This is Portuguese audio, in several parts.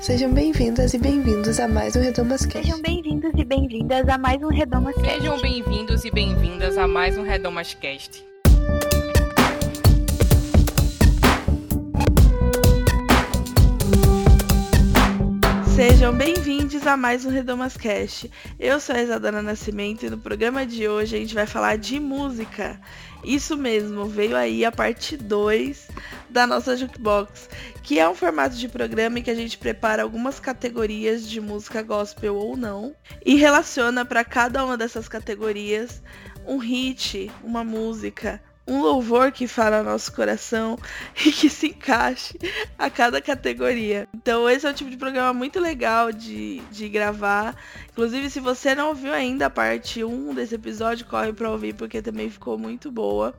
Sejam bem-vindas e bem-vindos a mais um Redomas Cast. Sejam bem-vindos e bem-vindas a mais um Redomas Cast. Sejam bem-vindos e bem-vindas a mais um Redomas Cast. Sejam bem-vindos a mais um Redomas Cast. Eu sou a Isadora Nascimento e no programa de hoje a gente vai falar de música. Isso mesmo, veio aí a parte 2 da nossa Jukebox, que é um formato de programa em que a gente prepara algumas categorias de música gospel ou não e relaciona para cada uma dessas categorias um hit, uma música, um louvor que fala nosso coração e que se encaixe a cada categoria. Então esse é um tipo de programa muito legal de, de gravar. Inclusive, se você não ouviu ainda a parte 1 desse episódio, corre para ouvir porque também ficou muito boa.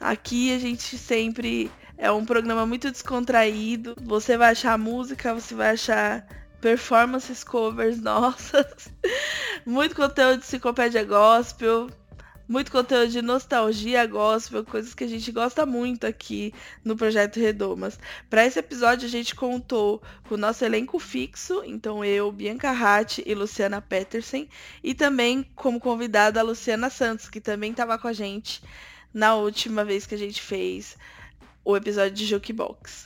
Aqui a gente sempre é um programa muito descontraído. Você vai achar música, você vai achar performances covers nossas, muito conteúdo de enciclopédia gospel, muito conteúdo de nostalgia gospel, coisas que a gente gosta muito aqui no Projeto Redomas. Para esse episódio, a gente contou com o nosso elenco fixo, então eu, Bianca Ratti e Luciana Petersen, e também como convidada a Luciana Santos, que também estava com a gente na última vez que a gente fez o episódio de Jukebox.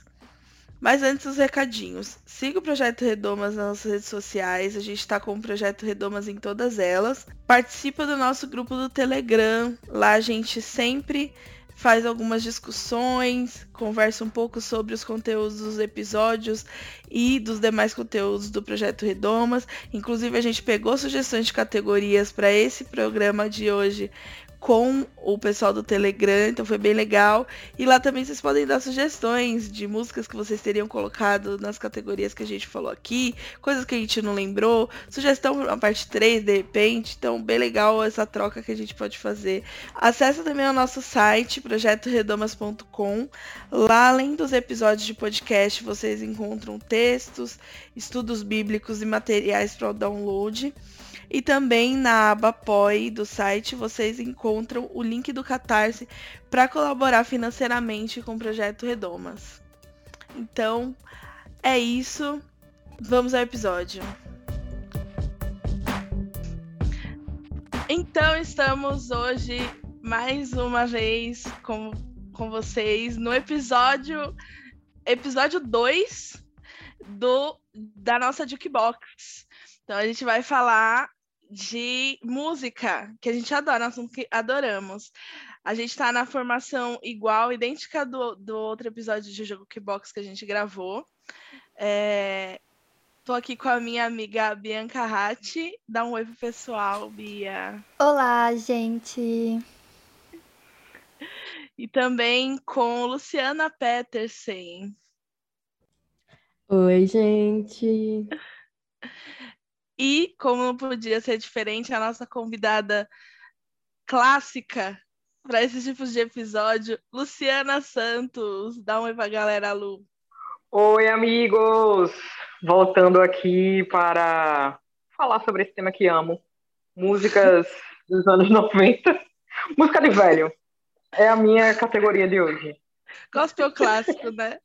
Mas antes os recadinhos. Siga o Projeto Redomas nas nossas redes sociais. A gente está com o Projeto Redomas em todas elas. Participa do nosso grupo do Telegram. Lá a gente sempre faz algumas discussões, conversa um pouco sobre os conteúdos dos episódios e dos demais conteúdos do Projeto Redomas. Inclusive, a gente pegou sugestões de categorias para esse programa de hoje com o pessoal do Telegram, então foi bem legal. E lá também vocês podem dar sugestões de músicas que vocês teriam colocado nas categorias que a gente falou aqui, coisas que a gente não lembrou, sugestão a parte 3 de repente. Então, bem legal essa troca que a gente pode fazer. Acesse também o nosso site, projetoredomas.com. Lá, além dos episódios de podcast, vocês encontram textos, estudos bíblicos e materiais para o download. E também na aba apoie do site vocês encontram o link do Catarse para colaborar financeiramente com o projeto Redomas. Então, é isso. Vamos ao episódio. Então, estamos hoje mais uma vez com, com vocês no episódio episódio 2 do da nossa Jukebox. Então a gente vai falar de música, que a gente adora, nós que adoramos. A gente está na formação igual, idêntica do, do outro episódio de Jogo Box que a gente gravou. É... Tô aqui com a minha amiga Bianca Ratti. Dá um oi pro pessoal, Bia. Olá, gente. E também com Luciana Petersen. Oi, gente. E, como não podia ser diferente, a nossa convidada clássica para esses tipos de episódio, Luciana Santos. Dá um oi pra galera, Lu. Oi, amigos! Voltando aqui para falar sobre esse tema que amo. Músicas dos anos 90. Música de velho. É a minha categoria de hoje. Gospel clássico, né?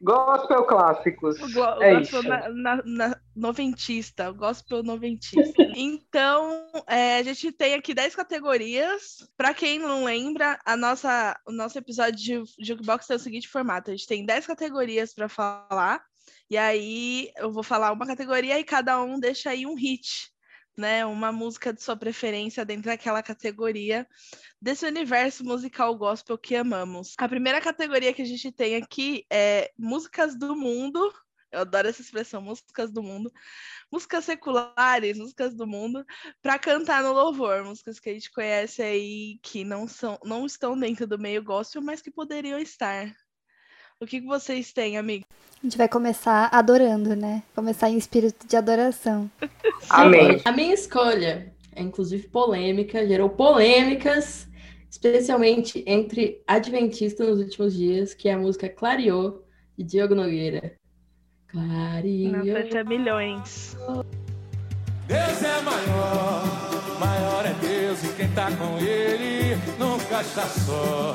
Gospel clássicos. O, go é gospel na, na, na, noventista, gospel noventista. então, é, a gente tem aqui 10 categorias. Para quem não lembra, a nossa, o nosso episódio de Jukebox tem o seguinte formato: a gente tem 10 categorias para falar. E aí eu vou falar uma categoria e cada um deixa aí um hit né, uma música de sua preferência dentro daquela categoria desse universo musical gospel que amamos. A primeira categoria que a gente tem aqui é músicas do mundo. Eu adoro essa expressão, músicas do mundo. Músicas seculares, músicas do mundo, para cantar no louvor, músicas que a gente conhece aí que não são, não estão dentro do meio gospel, mas que poderiam estar. O que, que vocês têm, amigo? A gente vai começar adorando, né? Começar em espírito de adoração. Amém. A minha escolha é inclusive polêmica, gerou polêmicas, especialmente entre adventistas nos últimos dias, que é a música Clareou, de Diogo Nogueira. Clareou. Nossa, milhões. Deus é maior, maior é Deus e quem tá com ele nunca está só.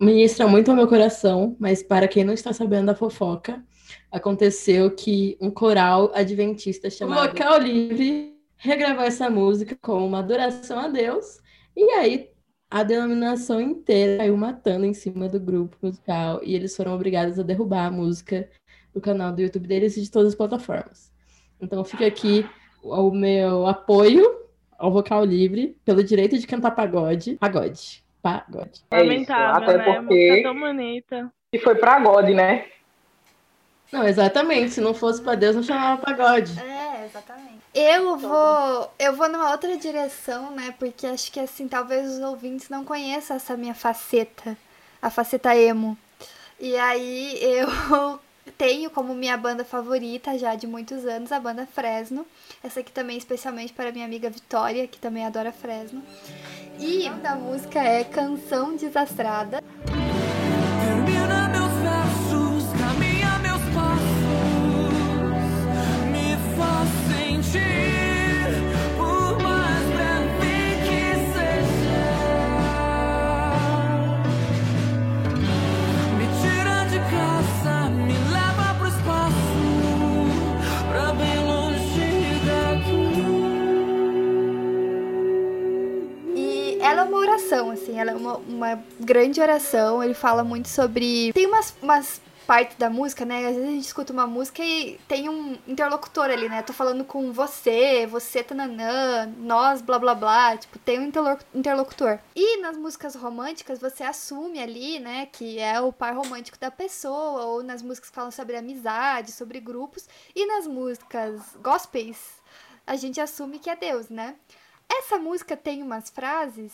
ministra muito ao meu coração, mas para quem não está sabendo da fofoca, aconteceu que um coral adventista chamado Local Livre regravou essa música com uma adoração a Deus, e aí a denominação inteira caiu matando em cima do grupo musical, e eles foram obrigados a derrubar a música do canal do YouTube deles e de todas as plataformas. Então fica aqui o meu apoio ao vocal livre pelo direito de cantar pagode. Pagode. Pagode. É Lamentável, até né? porque- Música tão bonita. E foi pra God, né? Não, exatamente. Se não fosse pra Deus, não chamava pagode. É, exatamente. Eu vou, eu vou numa outra direção, né? Porque acho que assim, talvez os ouvintes não conheçam essa minha faceta, a faceta emo. E aí eu tenho como minha banda favorita já de muitos anos a banda Fresno. Essa aqui também especialmente para minha amiga Vitória, que também adora Fresno. E o da música é Canção Desastrada. Ela é uma oração, assim, ela é uma, uma grande oração. Ele fala muito sobre. Tem umas, umas partes da música, né? Às vezes a gente escuta uma música e tem um interlocutor ali, né? Tô falando com você, você, tananã, nós, blá blá blá. Tipo, tem um interlo- interlocutor. E nas músicas românticas você assume ali, né, que é o par romântico da pessoa, ou nas músicas que falam sobre amizade, sobre grupos. E nas músicas gospels, a gente assume que é Deus, né? Essa música tem umas frases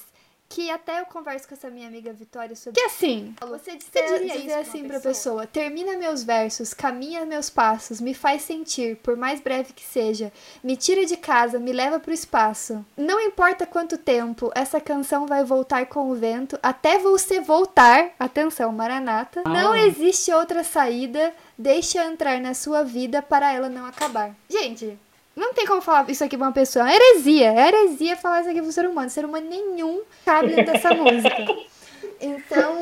que até eu converso com essa minha amiga Vitória sobre. Que assim, você, Você dizer, diria dizer assim uma pra pessoa? pessoa: termina meus versos, caminha meus passos, me faz sentir, por mais breve que seja, me tira de casa, me leva pro espaço. Não importa quanto tempo, essa canção vai voltar com o vento até você voltar. Atenção, Maranata. Não existe outra saída, deixe entrar na sua vida para ela não acabar. Gente, não tem como falar isso aqui pra uma pessoa. É heresia. É heresia falar isso aqui pro ser humano. Ser humano nenhum cabe dentro dessa música. Então,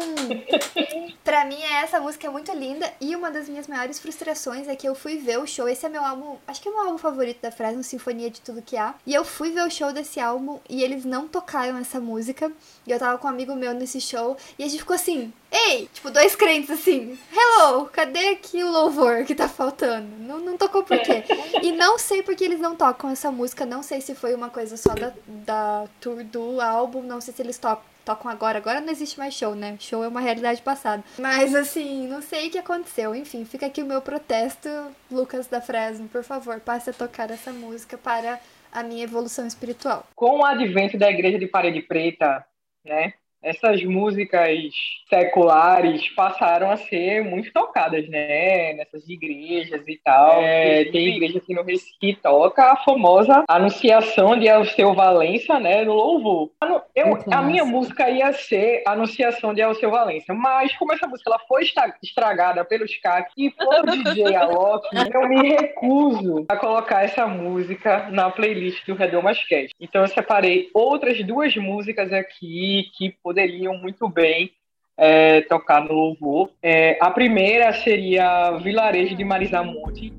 pra mim essa música é muito linda e uma das minhas maiores frustrações é que eu fui ver o show. Esse é meu álbum, acho que é meu álbum favorito da Fresno, Sinfonia de Tudo Que Há. E eu fui ver o show desse álbum e eles não tocaram essa música. E eu tava com um amigo meu nesse show e a gente ficou assim, ei, tipo, dois crentes assim, hello, cadê aqui o louvor que tá faltando? Não, não tocou por quê? E não sei porque eles não tocam essa música, não sei se foi uma coisa só da, da tour do álbum, não sei se eles tocam tocam agora. Agora não existe mais show, né? Show é uma realidade passada. Mas assim, não sei o que aconteceu. Enfim, fica aqui o meu protesto, Lucas da Fresno, por favor, passe a tocar essa música para a minha evolução espiritual. Com o advento da Igreja de Parede Preta, né? Essas músicas seculares passaram a ser muito tocadas, né? Nessas igrejas e tal. É, tem igreja aqui no Recife que toca a famosa Anunciação de Alceu Valença, né? No louvor. Eu- a minha música ia ser Anunciação de Alceu Valença, mas como essa música ela foi estragada pelos CAC e por DJ Alok, eu me recuso a colocar essa música na playlist do Redomas Cast. Então eu separei outras duas músicas aqui que poderiam muito bem é, tocar no louvor. É, a primeira seria Vilarejo de Marisa Monte.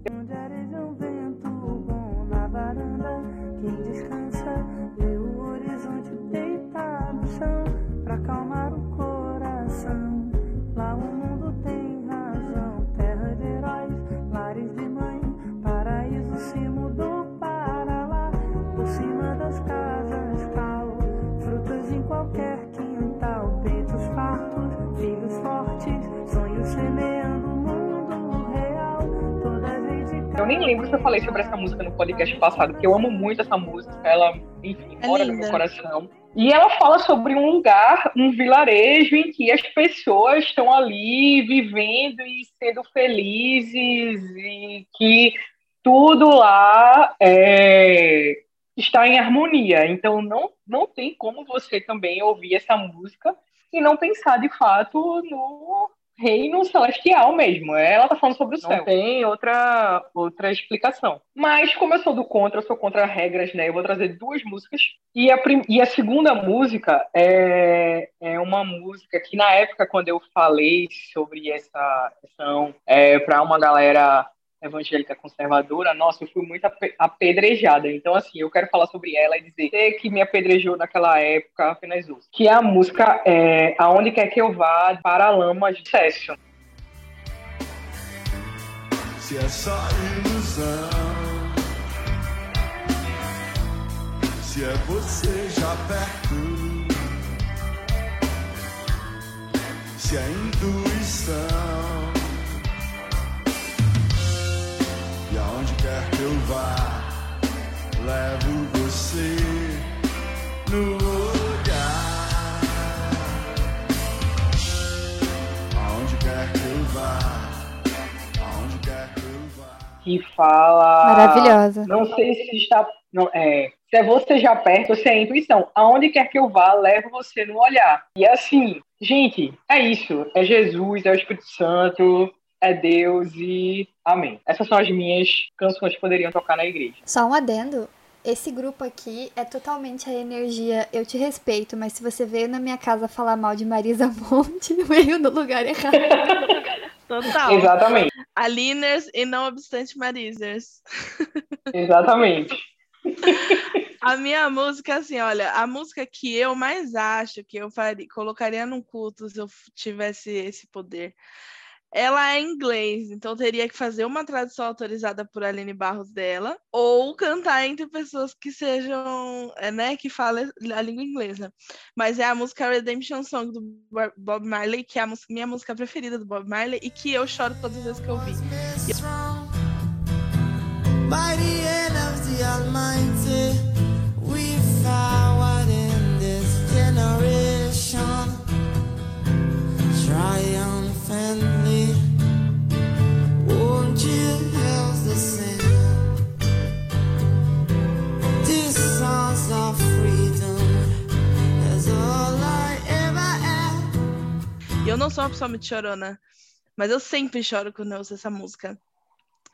Nem lembro se eu falei sobre essa música no podcast passado, porque eu amo muito essa música, ela, enfim, É mora no linda. meu coração. E ela fala sobre um lugar, um vilarejo em que as pessoas estão ali vivendo e sendo felizes e que tudo lá é, está em harmonia. Então não, não tem como você também ouvir essa música e não pensar de fato no reino celestial mesmo. Ela tá falando sobre o céu. Não tem outra, outra explicação. Mas, como eu sou do contra, eu sou contra regras, né? Eu vou trazer duas músicas. E a, prim... e a segunda música é... é uma música que, na época, quando eu falei sobre essa questão é, para uma galera evangélica conservadora, nossa, eu fui muito apedrejada. Então, assim, eu quero falar sobre ela e dizer que me apedrejou naquela época apenas uso. Que a música é, Aonde Quer Que Eu Vá, para a Lama de Session. Se é só ilusão, se é você já perto, se é intuição. Eu vá, levo você no olhar. Aonde quer que eu vá, aonde quer que eu vá. Que fala. Maravilhosa. Não sei se está. Não, é, se é você já perto, se é a intuição. Aonde quer que eu vá, levo você no olhar. E assim, gente, é isso. É Jesus, é o Espírito Santo, é Deus e amém. Essas são as minhas canções que poderiam tocar na igreja. Só um adendo. Esse grupo aqui é totalmente a energia eu te respeito, mas se você veio na minha casa falar mal de Marisa Monte, veio no lugar errado. Total. Exatamente. Aliners e não obstante Marisers. Exatamente. A minha música, assim, olha, a música que eu mais acho que eu faria, colocaria num culto se eu tivesse esse poder ela é inglês, então teria que fazer uma tradução autorizada por Aline Barros dela, ou cantar entre pessoas que sejam, é, né, que falem a língua inglesa. Mas é a música Redemption Song do Bob Marley, que é a minha música preferida do Bob Marley e que eu choro todas as vezes que eu vi. By E eu não sou uma pessoa muito chorona, mas eu sempre choro quando eu ouço essa música.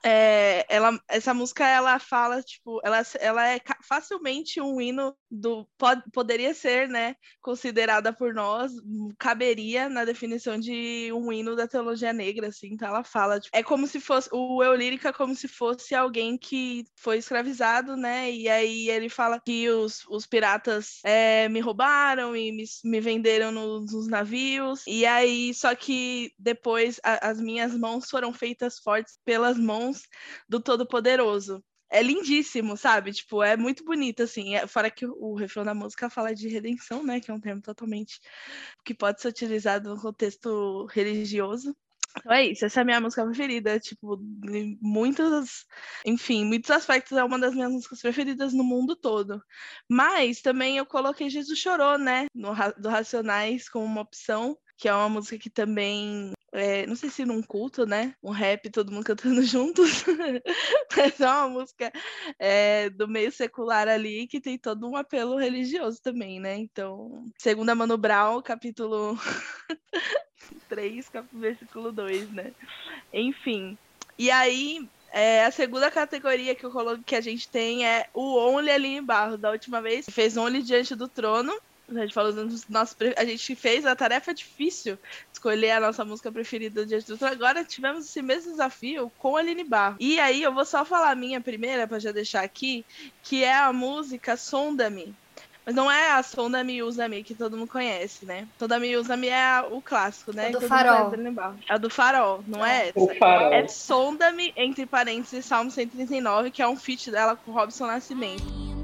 É, ela, essa música ela fala tipo ela, ela é facilmente um hino do pod, poderia ser né considerada por nós caberia na definição de um hino da teologia negra assim. Então ela fala tipo, é como se fosse o eu lírica como se fosse alguém que foi escravizado né? E aí ele fala que os, os piratas é, me roubaram e me, me venderam nos, nos, navios. E aí só que depois a, as minhas mãos foram feitas fortes pelas mãos mãos do Todo-Poderoso. É lindíssimo, sabe? Tipo, é muito bonito, assim. É, fora que o, o refrão da música fala de redenção, né? Que é um termo totalmente que pode ser utilizado no contexto religioso. Então é isso, essa é a minha música preferida. Tipo, muitos, enfim, muitos aspectos é uma das minhas músicas preferidas no mundo todo. Mas também eu coloquei Jesus Chorou, né? No, do Racionais como uma opção, que é uma música que também é, não sei se num culto, né? Um rap, todo mundo cantando juntos. Mas é uma música é, do meio secular ali que tem todo um apelo religioso também, né? Então, segunda Mano Brown, capítulo 3, versículo 2, né? Enfim. E aí, é, a segunda categoria que eu coloco que a gente tem é o Only Aline Barros. Da última vez, fez Only diante do trono. A gente falou dos nossos. A gente fez a tarefa difícil escolher a nossa música preferida do Diante do Trono. Agora tivemos esse mesmo desafio com a Aline Barro. E aí eu vou só falar a minha primeira, para já deixar aqui, que é a música Sonda-me. Mas não é a Sonda-me Usa-me, que todo mundo conhece, né? Sonda-me Usa-me é o clássico, né? É do farol. É do farol, não é, é essa? O farol. É Sonda-me, entre parênteses, Salmo 139, que é um feat dela com Robson Nascimento.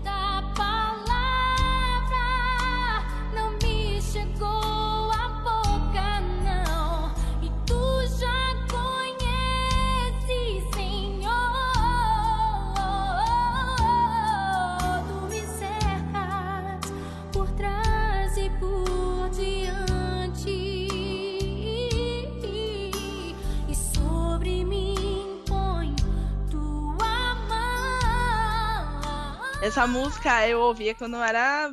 Essa música eu ouvia quando eu era,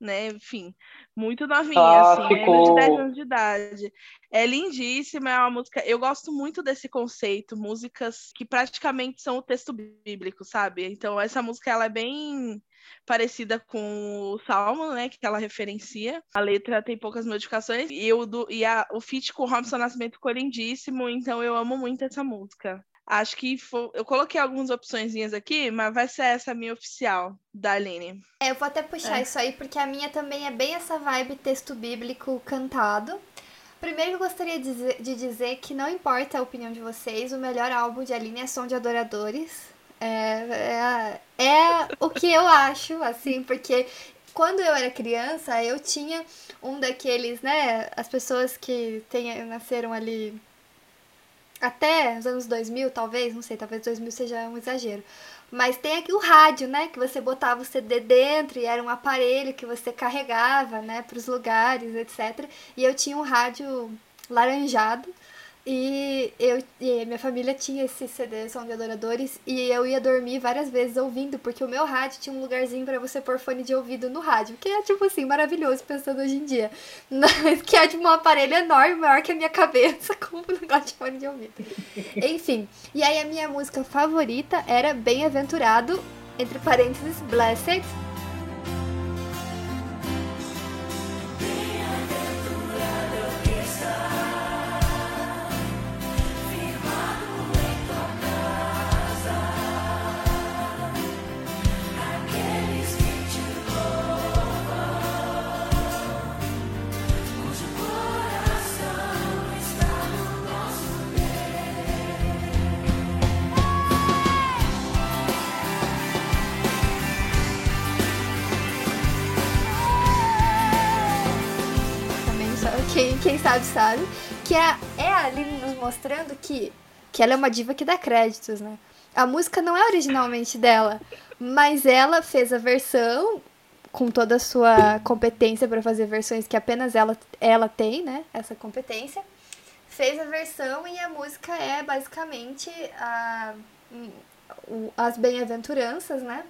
né, enfim, muito novinha, assim, menos de 10 anos de idade. É lindíssima, é uma música. Eu gosto muito desse conceito, músicas que praticamente são o texto bíblico, sabe? Então, essa música ela é bem parecida com o Salmo, né, que ela referencia. A letra tem poucas modificações e, o, do, e a, o feat com o Robson Nascimento ficou lindíssimo, então eu amo muito essa música. Acho que for... eu coloquei algumas opções aqui, mas vai ser essa minha oficial, da Aline. É, eu vou até puxar é. isso aí, porque a minha também é bem essa vibe texto bíblico cantado. Primeiro, eu gostaria de dizer, de dizer que não importa a opinião de vocês, o melhor álbum de Aline é Som de Adoradores. É, é, é o que eu acho, assim, porque quando eu era criança, eu tinha um daqueles, né? As pessoas que tem, nasceram ali até os anos 2000, talvez, não sei, talvez 2000 seja um exagero. Mas tem aqui o rádio, né? Que você botava o CD dentro e era um aparelho que você carregava, né? Para os lugares, etc. E eu tinha um rádio laranjado e eu e minha família tinha esse CD Som de Adoradores e eu ia dormir várias vezes ouvindo, porque o meu rádio tinha um lugarzinho para você pôr fone de ouvido no rádio, que é tipo assim, maravilhoso pensando hoje em dia. Mas que é de um aparelho enorme, maior que a minha cabeça, com um negócio de fone de ouvido. Enfim, e aí a minha música favorita era Bem-aventurado, entre parênteses, Blessed, quem sabe sabe, que é, é a Aline nos mostrando que, que ela é uma diva que dá créditos, né? A música não é originalmente dela, mas ela fez a versão com toda a sua competência para fazer versões que apenas ela, ela tem, né? Essa competência. Fez a versão e a música é basicamente a, as bem-aventuranças, né?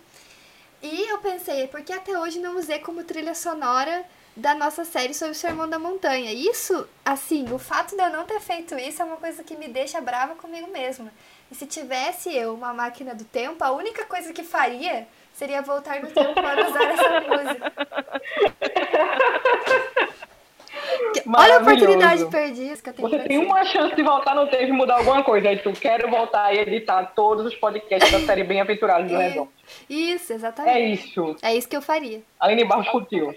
E eu pensei, por que até hoje não usei como trilha sonora da nossa série sobre o Sermão da Montanha. Isso, assim, o fato de eu não ter feito isso é uma coisa que me deixa brava comigo mesma. E se tivesse eu uma máquina do tempo, a única coisa que faria seria voltar no tempo para usar essa música. Olha a oportunidade perdida que eu tenho Você tem uma chance de voltar no tempo e mudar alguma coisa. Aí tu quer voltar e editar todos os podcasts da série Bem-Aventurados do Redon. Isso, exatamente. É isso. É isso que eu faria. Aline Barros curtiu.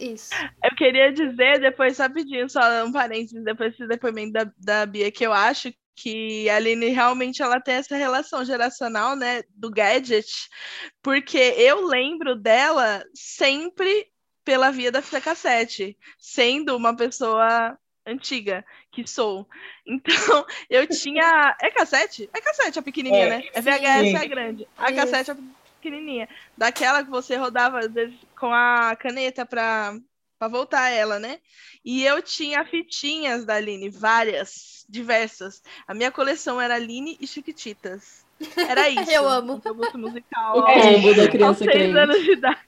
Isso. Eu queria dizer, depois, rapidinho, só um parênteses, depois desse depoimento da, da Bia, que eu acho que a Aline realmente ela tem essa relação geracional, né, do gadget, porque eu lembro dela sempre pela via da fita cassete, sendo uma pessoa antiga que sou. Então, eu tinha. É cassete? É cassete a pequenininha, é, né? É VHS sim. é grande. A cassete é pequenininha. Daquela que você rodava, às vezes, com a caneta pra, pra voltar ela, né? E eu tinha fitinhas da Aline, várias, diversas. A minha coleção era Aline e Chiquititas. Era isso. eu amo. O gosto musical. O combo da criança aos seis anos de idade.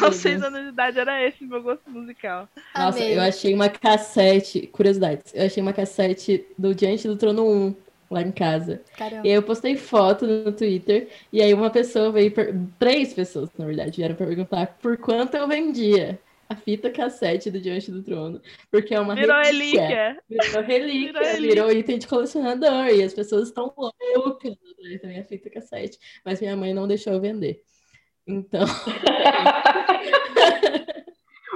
Aos seis anos de idade era esse meu gosto musical. Nossa, Amei. eu achei uma cassete, curiosidades, eu achei uma cassete do Diante do Trono 1 lá em casa. Caramba. E aí eu postei foto no Twitter, e aí uma pessoa veio, per... três pessoas, na verdade, vieram perguntar por quanto eu vendia a fita cassete do Diante do Trono, porque é uma virou relíquia. Virou relíquia, virou, relíquia. virou item de colecionador, e as pessoas estão loucas atrás da minha fita cassete, mas minha mãe não deixou eu vender. Então...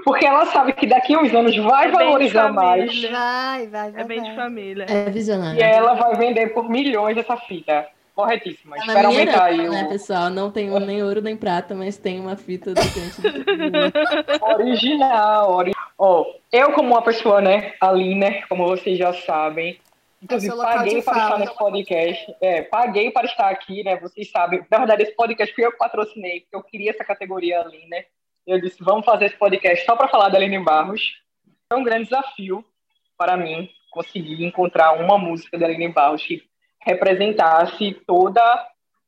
Porque ela sabe que daqui a uns anos vai é valorizar mais. Vai, vai, vai. É bem de família. É visionário. E ela vai vender por milhões essa fita. Corretíssima. Tá Espera aumentar aí. Né, pessoal? Não tem nem ouro nem prata, mas tem uma fita do Original. Ori... Oh, eu, como uma pessoa, né, ali, né, como vocês já sabem, Inclusive, paguei para estar nesse podcast. É, paguei para estar aqui, né? Vocês sabem. Na verdade, esse podcast fui eu que patrocinei, porque eu queria essa categoria ali, né? Eu disse, vamos fazer esse podcast só para falar da Aline Barros. Foi um grande desafio para mim conseguir encontrar uma música da Aline Barros que representasse toda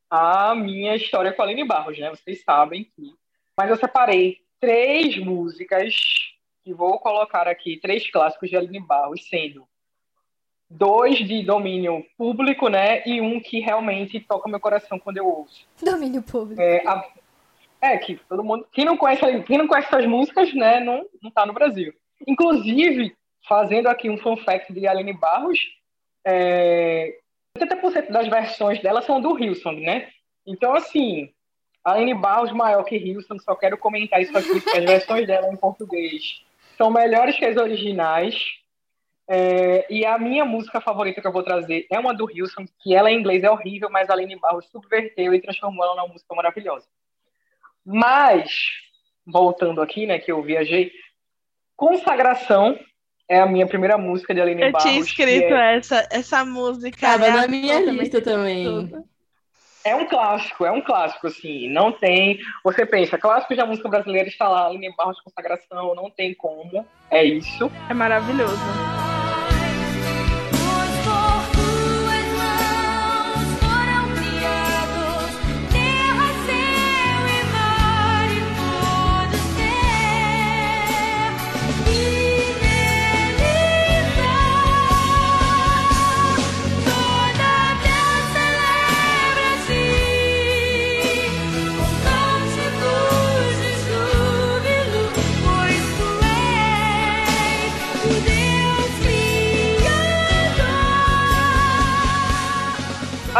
a minha história com a Aline Barros, né? Vocês sabem que. Mas eu separei três músicas que vou colocar aqui, três clássicos de Aline Barros, sendo dois de domínio público, né? E um que realmente toca meu coração quando eu ouço. Domínio público. É, a- é, que todo mundo. Quem não conhece, quem não conhece essas músicas, né, não, não tá no Brasil. Inclusive, fazendo aqui um fun fact de Aline Barros, é, 80% das versões dela são do Hillsong, né? Então, assim, Aline Barros maior que Hillsong, só quero comentar isso aqui, porque as versões dela em português são melhores que as originais. É, e a minha música favorita que eu vou trazer é uma do Hillsong, que ela em inglês é horrível, mas a Aline Barros subverteu e transformou ela numa música maravilhosa. Mas, voltando aqui, né, que eu viajei, Consagração é a minha primeira música de Aline Eu Barros. tinha que escrito é, essa, essa música. Tava né? na minha lista também. é um clássico, é um clássico, assim, não tem... Você pensa, clássico da música brasileira está lá, Aline Barros, Consagração, não tem como, é isso. É maravilhoso.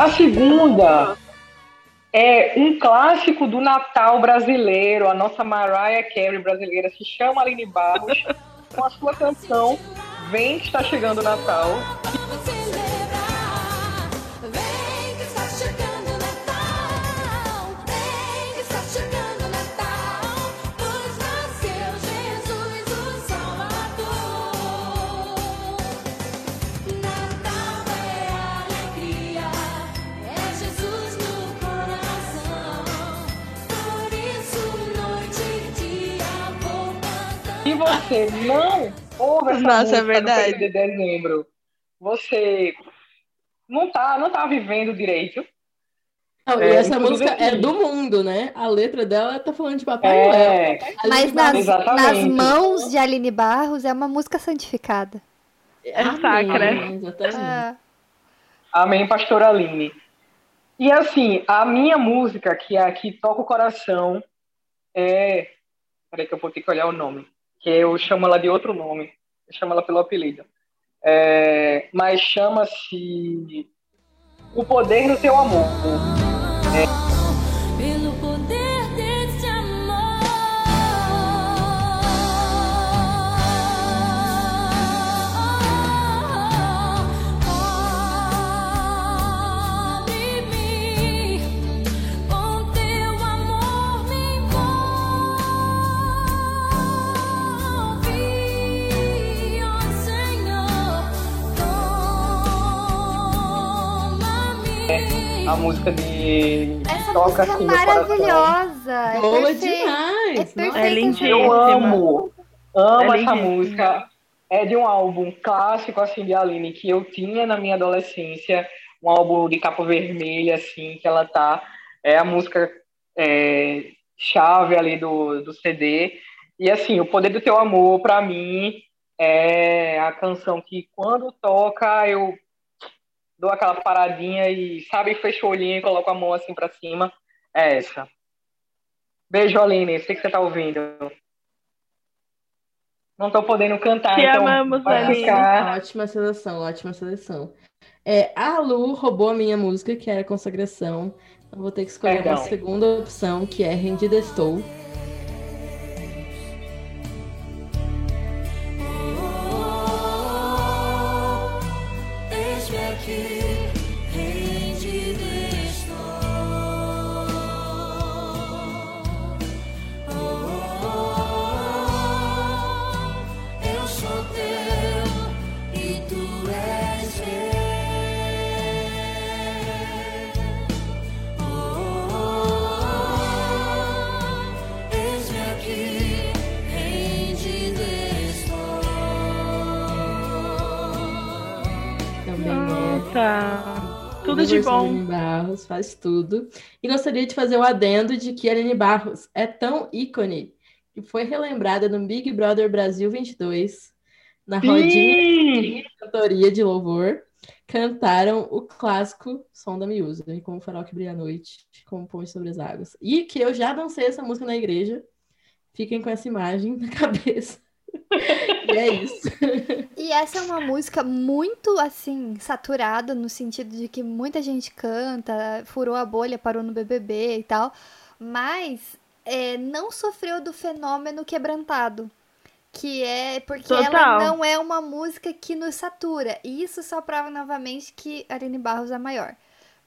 A segunda é um clássico do Natal brasileiro, a nossa Mariah Carey brasileira se chama Aline Barros, com a sua canção Vem que está chegando o Natal. Você não ouve essa Nossa, música é verdade. no período de dezembro, você não tá, não tá vivendo direito. Não, e É, essa inclusive música é assim- do mundo, né? A letra dela tá falando de Papai Noel. É, Mas Aline nas, nas mãos de Aline Barros é uma música santificada. É Amém, sacra. Exatamente. Ah, Amém, Pastor Aline. E assim, a minha música, que é a que toca o coração, é. Peraí, que eu vou ter que olhar o nome. Que eu chamo ela de outro nome. Eu chamo ela pelo apelido. É, Mas chama-se O Poder do Teu Amor. A música de. essa toca música é assim maravilhosa. É Boa demais! É. É lindíssima. Eu amo, amo É essa música. É de um álbum clássico, assim, de Aline, que eu tinha na minha adolescência, um álbum de capa vermelha, assim, que ela tá. É a música é, chave ali do, do CD. E, assim, O Poder do Teu Amor, pra mim, é a canção que, quando toca, eu dou aquela paradinha e, sabe, fecho o olhinho e coloco a mão assim pra cima. É essa. Beijo, Aline. Sei que você tá ouvindo. Não tô podendo cantar, Te então amamos, Aline. ficar. Ótima seleção, ótima seleção. É, a Lu roubou a minha música, que era Consagração. Eu vou ter que escolher Perdão. uma segunda opção, que é Rendida Estou. Tudo de bom. Aline Barros, faz tudo. E gostaria de fazer o adendo de que a Aline Barros é tão ícone que foi relembrada no Big Brother Brasil 22, na rodinha de cantoria de louvor, cantaram o clássico Som da Miúza, e como o farol que brilha à noite, como ponte sobre as águas. E que eu já dancei essa música na igreja. Fiquem com essa imagem na cabeça. E é isso. E essa é uma música muito, assim, saturada, no sentido de que muita gente canta, furou a bolha, parou no BBB e tal, mas é, não sofreu do fenômeno quebrantado. Que é porque ela Total. não é uma música que nos satura. E isso só prova novamente que Aline Barros é maior.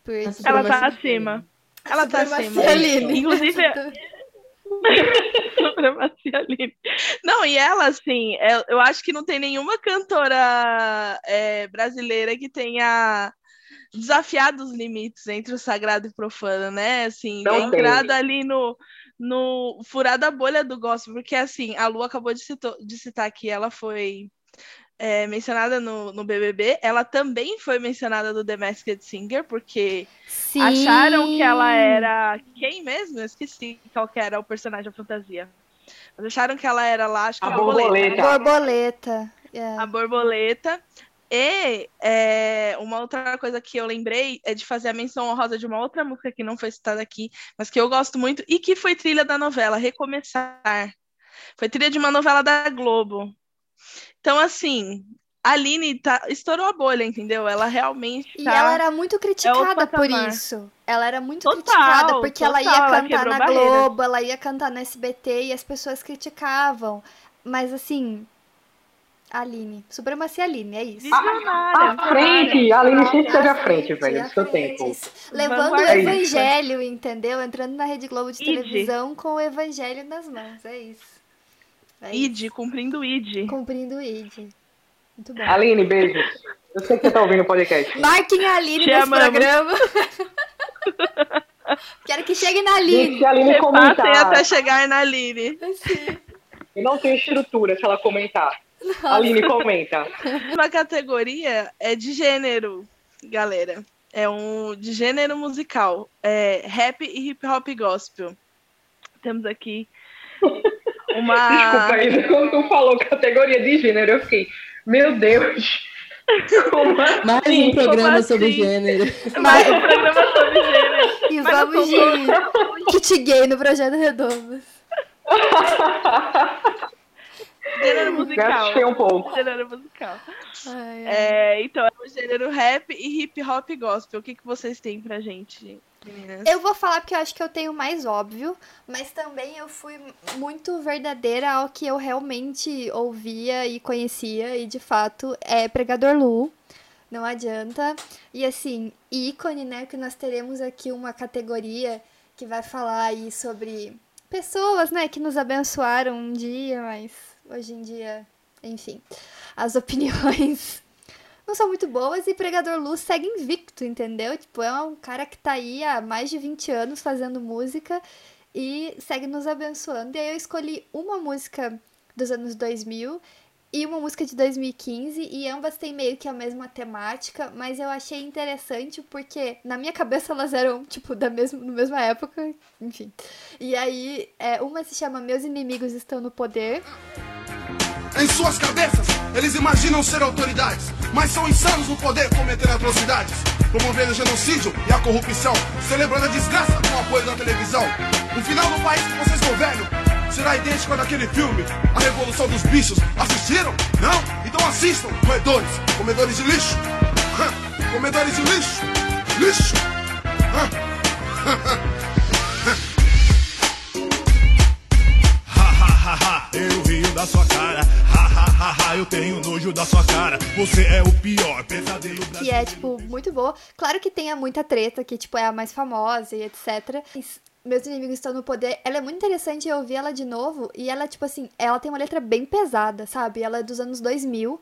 Porque Ela tá acima. Ela tá acima. Supremacia Aline. Inclusive, Não, e ela, assim, é- eu acho que não tem nenhuma cantora é, brasileira que tenha desafiado os limites entre o sagrado e o profano, né? Assim, Não é tem. entrado ali no, no furado a bolha do gospel, porque assim, a Lu acabou de, de citar que ela foi é, mencionada no, no BBB, ela também foi mencionada do The Masked Singer, porque Sim. acharam que ela era quem mesmo? Eu esqueci qual que era o personagem da fantasia. Mas acharam que ela era lá, acho que A a borboleta. né? Borboleta. É. A borboleta. E é, uma outra coisa que eu lembrei é de fazer a menção honrosa de uma outra música que não foi citada aqui, mas que eu gosto muito e que foi trilha da novela Recomeçar. Foi trilha de uma novela da Globo. Então, assim, a Aline tá, estourou a bolha, entendeu? Ela realmente E tá... ela era muito criticada por patamar. isso. Ela era muito Total, criticada porque ela ia total, ela cantar quebrou na barreiras. Globo, ela ia cantar no SBT e as pessoas criticavam. Mas assim, Aline, supremacia Aline, é isso. Visionária. À frente! A Aline sempre esteve à frente, velho, do seu tempo. isso. Levando o Vanguardista. evangelho, entendeu? Entrando na Rede Globo de Ide. televisão com o evangelho nas mãos, é isso. É. ID, cumprindo o ID. Cumprindo o ID. Muito bom. Aline, beijos. Eu sei que você tá ouvindo o podcast. Marquem a Aline Te nesse amamos. programa. Quero que chegue na Gente, Aline. se a Aline comentar, até chegar na Aline. eu não tenho estrutura se ela comentar. Aline, comenta. Uma categoria é de gênero, galera. É um de gênero musical. É rap e hip hop gospel. Temos aqui uma. Desculpa aí, quando tu falou categoria de gênero, eu fiquei, meu Deus. Como assim? Mais um programa como sobre assim? gênero. Mais um programa sobre gênero. E Mas vamos de kit gay no Projeto Redondo. Gênero musical. assustei um pouco. Gênero musical. Ai, ai. É, então, é o gênero rap e hip hop gospel. O que, que vocês têm pra gente, meninas? Eu vou falar porque eu acho que eu tenho mais óbvio, mas também eu fui muito verdadeira ao que eu realmente ouvia e conhecia, e de fato é Pregador Lu. Não adianta. E assim, ícone, né? Que nós teremos aqui uma categoria que vai falar aí sobre pessoas, né, que nos abençoaram um dia, mas hoje em dia, enfim, as opiniões não são muito boas e Pregador Lu segue invicto, entendeu? Tipo, é um cara que tá aí há mais de 20 anos fazendo música e segue nos abençoando. E aí eu escolhi uma música dos anos 2000 e uma música de 2015 e ambas têm meio que a mesma temática, mas eu achei interessante porque na minha cabeça elas eram tipo da mesma, na mesma época, enfim. E aí, é, uma se chama Meus Inimigos Estão no Poder Em suas cabeças, eles imaginam ser autoridades, mas são insanos no poder cometer atrocidades, promovendo o genocídio e a corrupção, celebrando a desgraça com o apoio da televisão. O final do país que vocês governam será idêntico ao daquele filme, A Revolução dos Bichos. Assistiram? Não? Então assistam, roedores, comedores de lixo. Comedores de lixo. Lixo. Hã? Eu rio da sua ha, eu tenho nojo da sua cara. Você é o pior pesadelo que é, tipo, muito boa. Claro que tenha muita treta, que, tipo, é a mais famosa e etc. Meus Inimigos Estão no Poder, ela é muito interessante, eu ouvi ela de novo, e ela, tipo assim, ela tem uma letra bem pesada, sabe? Ela é dos anos 2000,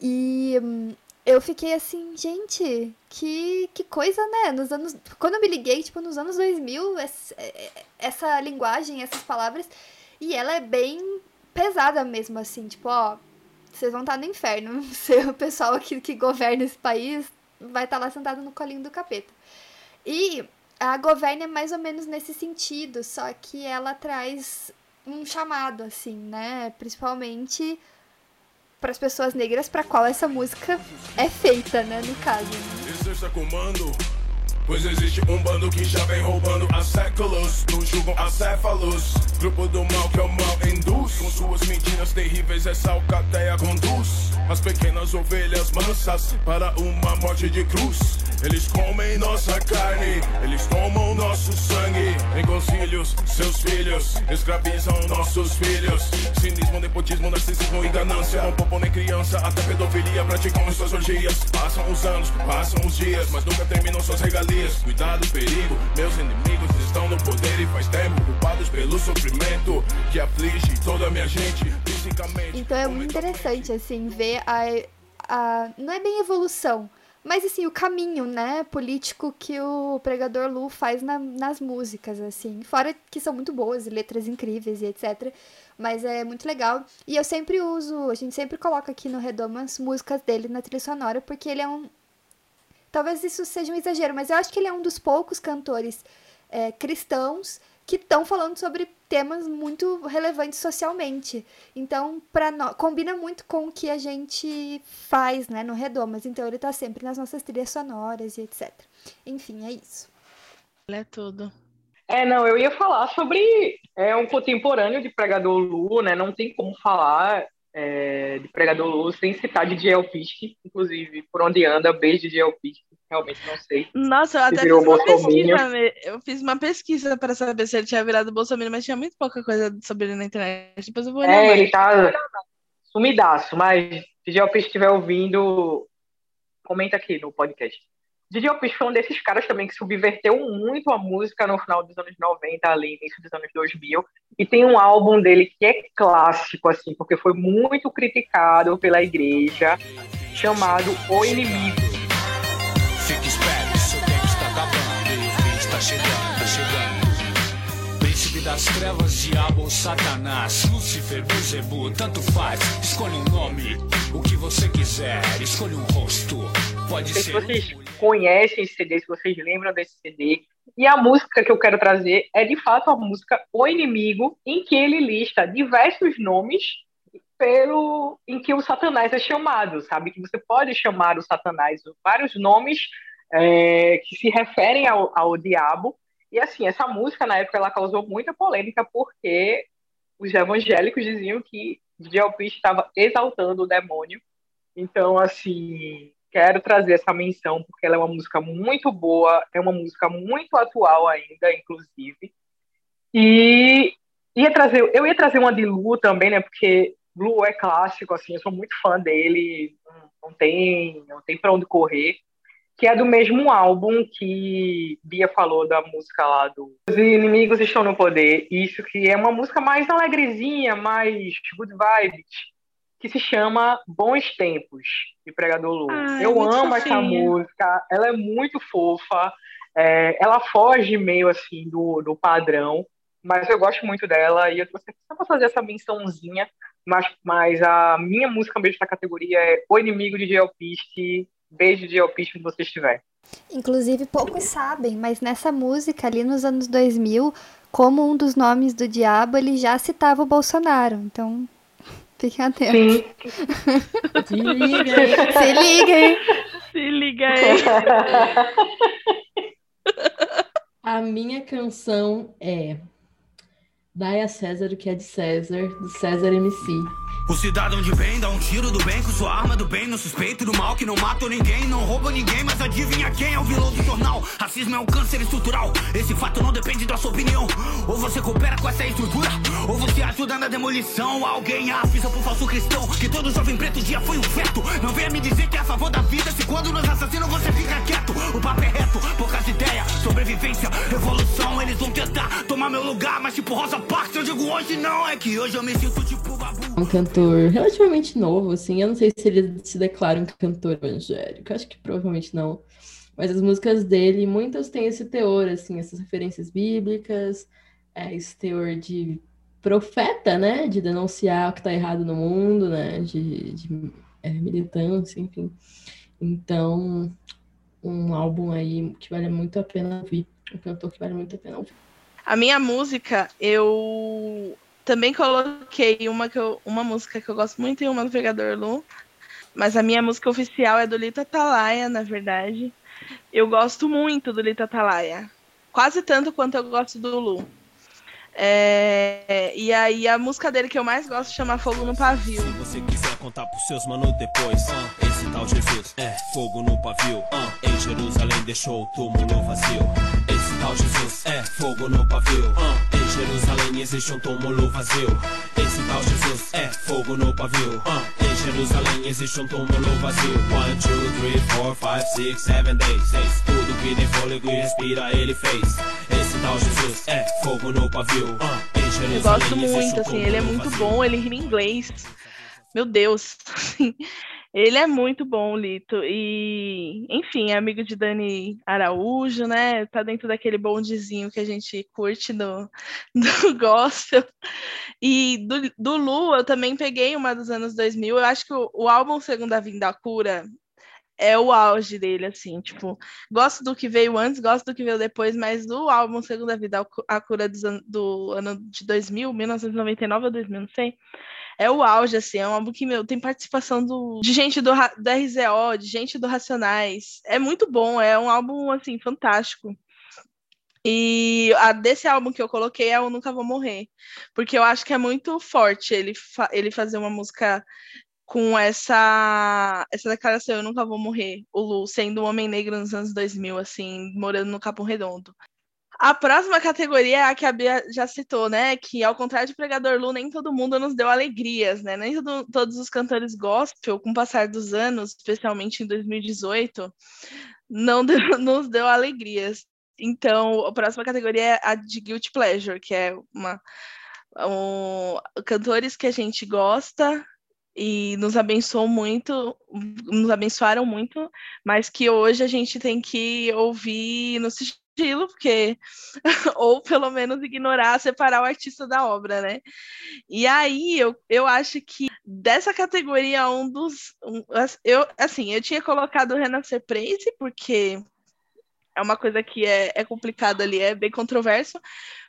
e hum, eu fiquei assim, gente, que, que coisa, né? Nos anos, quando eu me liguei, tipo, nos anos 2000, essa, essa linguagem, essas palavras, e ela é bem pesada mesmo, assim, tipo, ó, vocês vão estar no inferno. O pessoal aqui que governa esse país vai estar lá sentado no colinho do capeta. E a Governe é mais ou menos nesse sentido, só que ela traz um chamado, assim, né? Principalmente para as pessoas negras para qual essa música é feita, né? No caso. né? Pois existe um bando que já vem roubando há séculos. Nos julgam acéfalos. Grupo do mal que é o mal induz. Com suas mentiras terríveis, essa alcateia conduz. As pequenas ovelhas mansas para uma morte de cruz. Eles comem nossa carne, eles tomam nosso sangue. Em concílios, seus filhos escravizam nossos filhos. Cinismo, nepotismo, narcisismo e ganância. Não poupam nem criança, até pedofilia praticam em suas orgias. Passam os anos, passam os dias, mas nunca terminam suas regalias. Cuidado, perigo, meus inimigos estão no poder e faz tempo. Culpados pelo sofrimento que aflige toda a minha gente, fisicamente. Então é muito interessante, assim, ver a, a. Não é bem evolução, mas assim, o caminho, né, político que o pregador Lu faz na- nas músicas, assim. Fora que são muito boas, letras incríveis e etc. Mas é muito legal. E eu sempre uso, a gente sempre coloca aqui no Redomas músicas dele na trilha sonora, porque ele é um. Talvez isso seja um exagero, mas eu acho que ele é um dos poucos cantores é, cristãos que estão falando sobre temas muito relevantes socialmente. Então, nó- combina muito com o que a gente faz, né, no Redomas. Então, ele tá sempre nas nossas trilhas sonoras e etc. Enfim, é isso. Ele é tudo. É, não, eu ia falar sobre é um contemporâneo de Pregador Lu, né? Não tem como falar é, de Pregador Lu sem citar DJ Alpiste, inclusive, por onde anda, beijo DJ Alpiste, realmente não sei. Nossa, eu até fiz uma pesquisa. Eu fiz uma pesquisa para saber se ele tinha virado Bolsonaro, mas tinha muito pouca coisa sobre ele na internet. Depois eu vou olhar É, mais. ele tá sumidaço, mas se Alpiste estiver ouvindo, comenta aqui no podcast. DJ Alpiste foi um desses caras também que subverteu muito a música no final dos anos 90, ali, início dos anos 2000. E tem um álbum dele que é clássico, assim, porque foi muito criticado pela igreja, chamado O Inimigo. Fique esperto, seu tempo está acabando o fim está chegando, das trevas, diabo ou satanás, Lúcifer, Bezebu, tanto faz. Escolha um nome, o que você quiser, escolha um rosto. Pode sei se ser. vocês conhecem esse CD, se vocês lembram desse CD. E a música que eu quero trazer é, de fato, a música O Inimigo, em que ele lista diversos nomes pelo em que o Satanás é chamado, sabe? Que você pode chamar o Satanás, vários nomes é, que se referem ao, ao diabo. E, assim, essa música, na época, ela causou muita polêmica porque os evangélicos diziam que DJ Alpiste estava exaltando o demônio. Então, assim, quero trazer essa menção porque ela é uma música muito boa, é uma música muito atual ainda, inclusive. E ia trazer, eu ia trazer uma de Lu também, né? Porque Lu é clássico, assim, eu sou muito fã dele, não tem, não tem para onde correr. Que é do mesmo álbum que Bia falou da música lá do Os Inimigos Estão no Poder. Isso que é uma música mais alegrezinha, mais good vibes, que se chama Bons Tempos, de Pregador Lu. Ai, eu amo essa fofinha. música, ela é muito fofa, é, ela foge meio assim do, do padrão, mas eu gosto muito dela e eu trouxe só pra fazer essa mençãozinha, mas, mas a minha música mesmo da categoria é O Inimigo de Geopiste, beijo de Geopiste onde você estiver. Inclusive, poucos sabem, mas nessa música, ali nos anos 2000, como um dos nomes do diabo, ele já citava o Bolsonaro. Então, fiquem atentos. Sim. Se liga aí. Se liguem! Se liga aí. A minha canção é Dai a César o que é de César, do César MC. O cidadão de bem dá um tiro do bem com sua arma do bem. Não suspeito do mal que não matou ninguém, não rouba ninguém, mas adivinha quem é o vilão do jornal? Racismo é um câncer estrutural. Esse fato não depende da sua opinião. Ou você coopera com essa estrutura, ou você ajuda na demolição. Alguém avisa pro falso cristão que todo jovem preto dia foi um feto. Não venha me dizer que é a favor da vida, se quando nos assassinam você fica quieto. O papo é reto, poucas ideias, sobrevivência, revolução. Eles vão tentar tomar meu lugar, mas tipo Rosa Parks, eu digo hoje não. É que hoje eu me sinto tipo babu. Cantor relativamente novo, assim. Eu não sei se ele se declara um cantor evangélico. Acho que provavelmente não. Mas as músicas dele, muitas têm esse teor, assim, essas referências bíblicas, é, esse teor de profeta, né? De denunciar o que está errado no mundo, né? De, de é, militância, enfim. Então, um álbum aí que vale muito a pena ouvir. Um cantor que vale muito a pena ouvir. A minha música, eu também coloquei uma, que eu, uma música que eu gosto muito e uma do Pegador Lu. Mas a minha música oficial é do Lita Atalaia, na verdade. Eu gosto muito do Lita Atalaia. Quase tanto quanto eu gosto do Lu. É, e aí a música dele que eu mais gosto chama Fogo no Pavio. Se você quiser contar pros seus manos depois, ah, esse tal Jesus é fogo no pavio. ah, em Jerusalém deixou o túmulo vazio. Esse tal Jesus é fogo no pavio. ah, em Jerusalém existe um túmulo vazio. Esse tal Jesus é fogo no pavio. ah, em Jerusalém existe um túmulo vazio. One, two, three, four, five, six, seven days. Seis. Tudo que tem fôlego e respira ele fez. Esse tal Jesus é fogo no pavio. em Eu gosto existe um muito, assim, ele é muito vazio. bom, ele rima em inglês. Meu Deus. assim, Ele é muito bom, Lito. E, enfim, é amigo de Dani Araújo, né? Tá dentro daquele bondezinho que a gente curte do, do gospel. E do, do Lu, eu também peguei uma dos anos 2000. Eu acho que o, o álbum Segunda Vinda a Cura é o auge dele, assim, tipo, gosto do que veio antes, gosto do que veio depois, mas do álbum Segunda Vida a Cura an- do ano de 2000, 1999 ou 2000, não sei, é o auge, assim, é um álbum que, meu, tem participação do, de gente do, do RZO, de gente do Racionais, é muito bom, é um álbum, assim, fantástico. E a desse álbum que eu coloquei é o Nunca Vou Morrer, porque eu acho que é muito forte ele, fa ele fazer uma música com essa essa declaração eu nunca vou morrer, o Lu sendo um homem negro nos anos 2000 assim, morando no Capão Redondo. A próxima categoria é a que a Bia já citou, né? Que ao contrário de Pregador Lu, nem todo mundo nos deu alegrias, né? Nem todo- todos os cantores gospel, com o passar dos anos, especialmente em 2018, não deu- nos deu alegrias. Então, a próxima categoria é a de Guilty Pleasure, que é uma um, cantores que a gente gosta e nos abençoam muito, nos abençoaram muito, mas que hoje a gente tem que ouvir no sigilo, porque ou pelo menos ignorar, separar o artista da obra, né? E aí eu, eu acho que dessa categoria um dos um, eu assim, eu tinha colocado o Renascer Praise porque é uma coisa que é, é complicada ali, é bem controverso,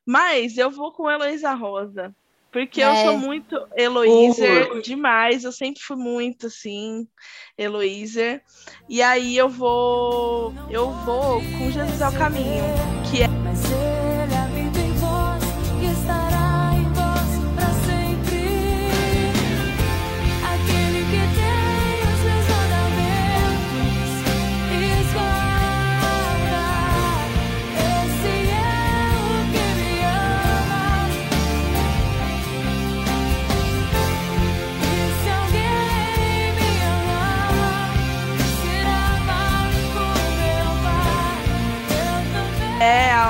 mas eu vou com Heloísa Rosa. Porque eu É. sou muito Heloíser Uhum. demais, eu sempre fui muito assim, Heloíser. E aí eu vou eu vou com Jesus é o caminho,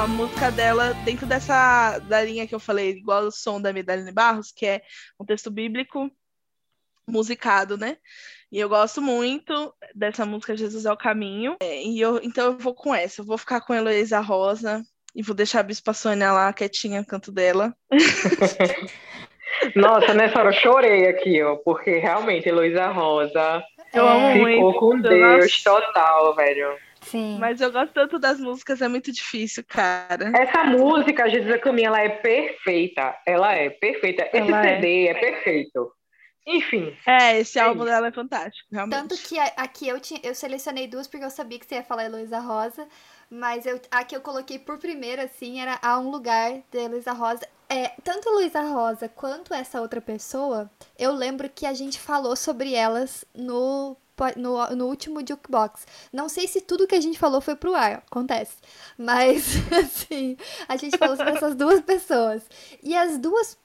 música dela dentro dessa da linha que eu falei, igual o som da Medalha Barros, que é um texto bíblico musicado, né? E eu gosto muito dessa música Jesus é o Caminho. É, e eu, então eu vou com essa. Eu vou ficar com a Heloísa Rosa e vou deixar a Bispa Sônia lá quietinha no canto dela. Nossa, nessa hora eu chorei aqui, ó, porque realmente Heloísa Rosa Eu amo ficou muito. com Nossa. Deus total, velho. Sim. Mas eu gosto tanto das músicas, é muito difícil, cara. Essa música, Jesus é Caminho, ela é perfeita. Ela é perfeita. Esse Ela é. CD é perfeito. Enfim, É, esse É álbum isso. dela é fantástico, realmente. Tanto que aqui eu, tinha, eu selecionei duas porque eu sabia que você ia falar Heloísa Rosa, mas eu, a que eu coloquei por primeira, assim, era A Um Lugar, de Heloísa Rosa. É, tanto a Heloísa Rosa quanto essa outra pessoa, eu lembro que a gente falou sobre elas no, no, no último Jukebox. Não sei se tudo que a gente falou foi pro ar, acontece. Mas, assim, a gente falou sobre essas duas pessoas. E as duas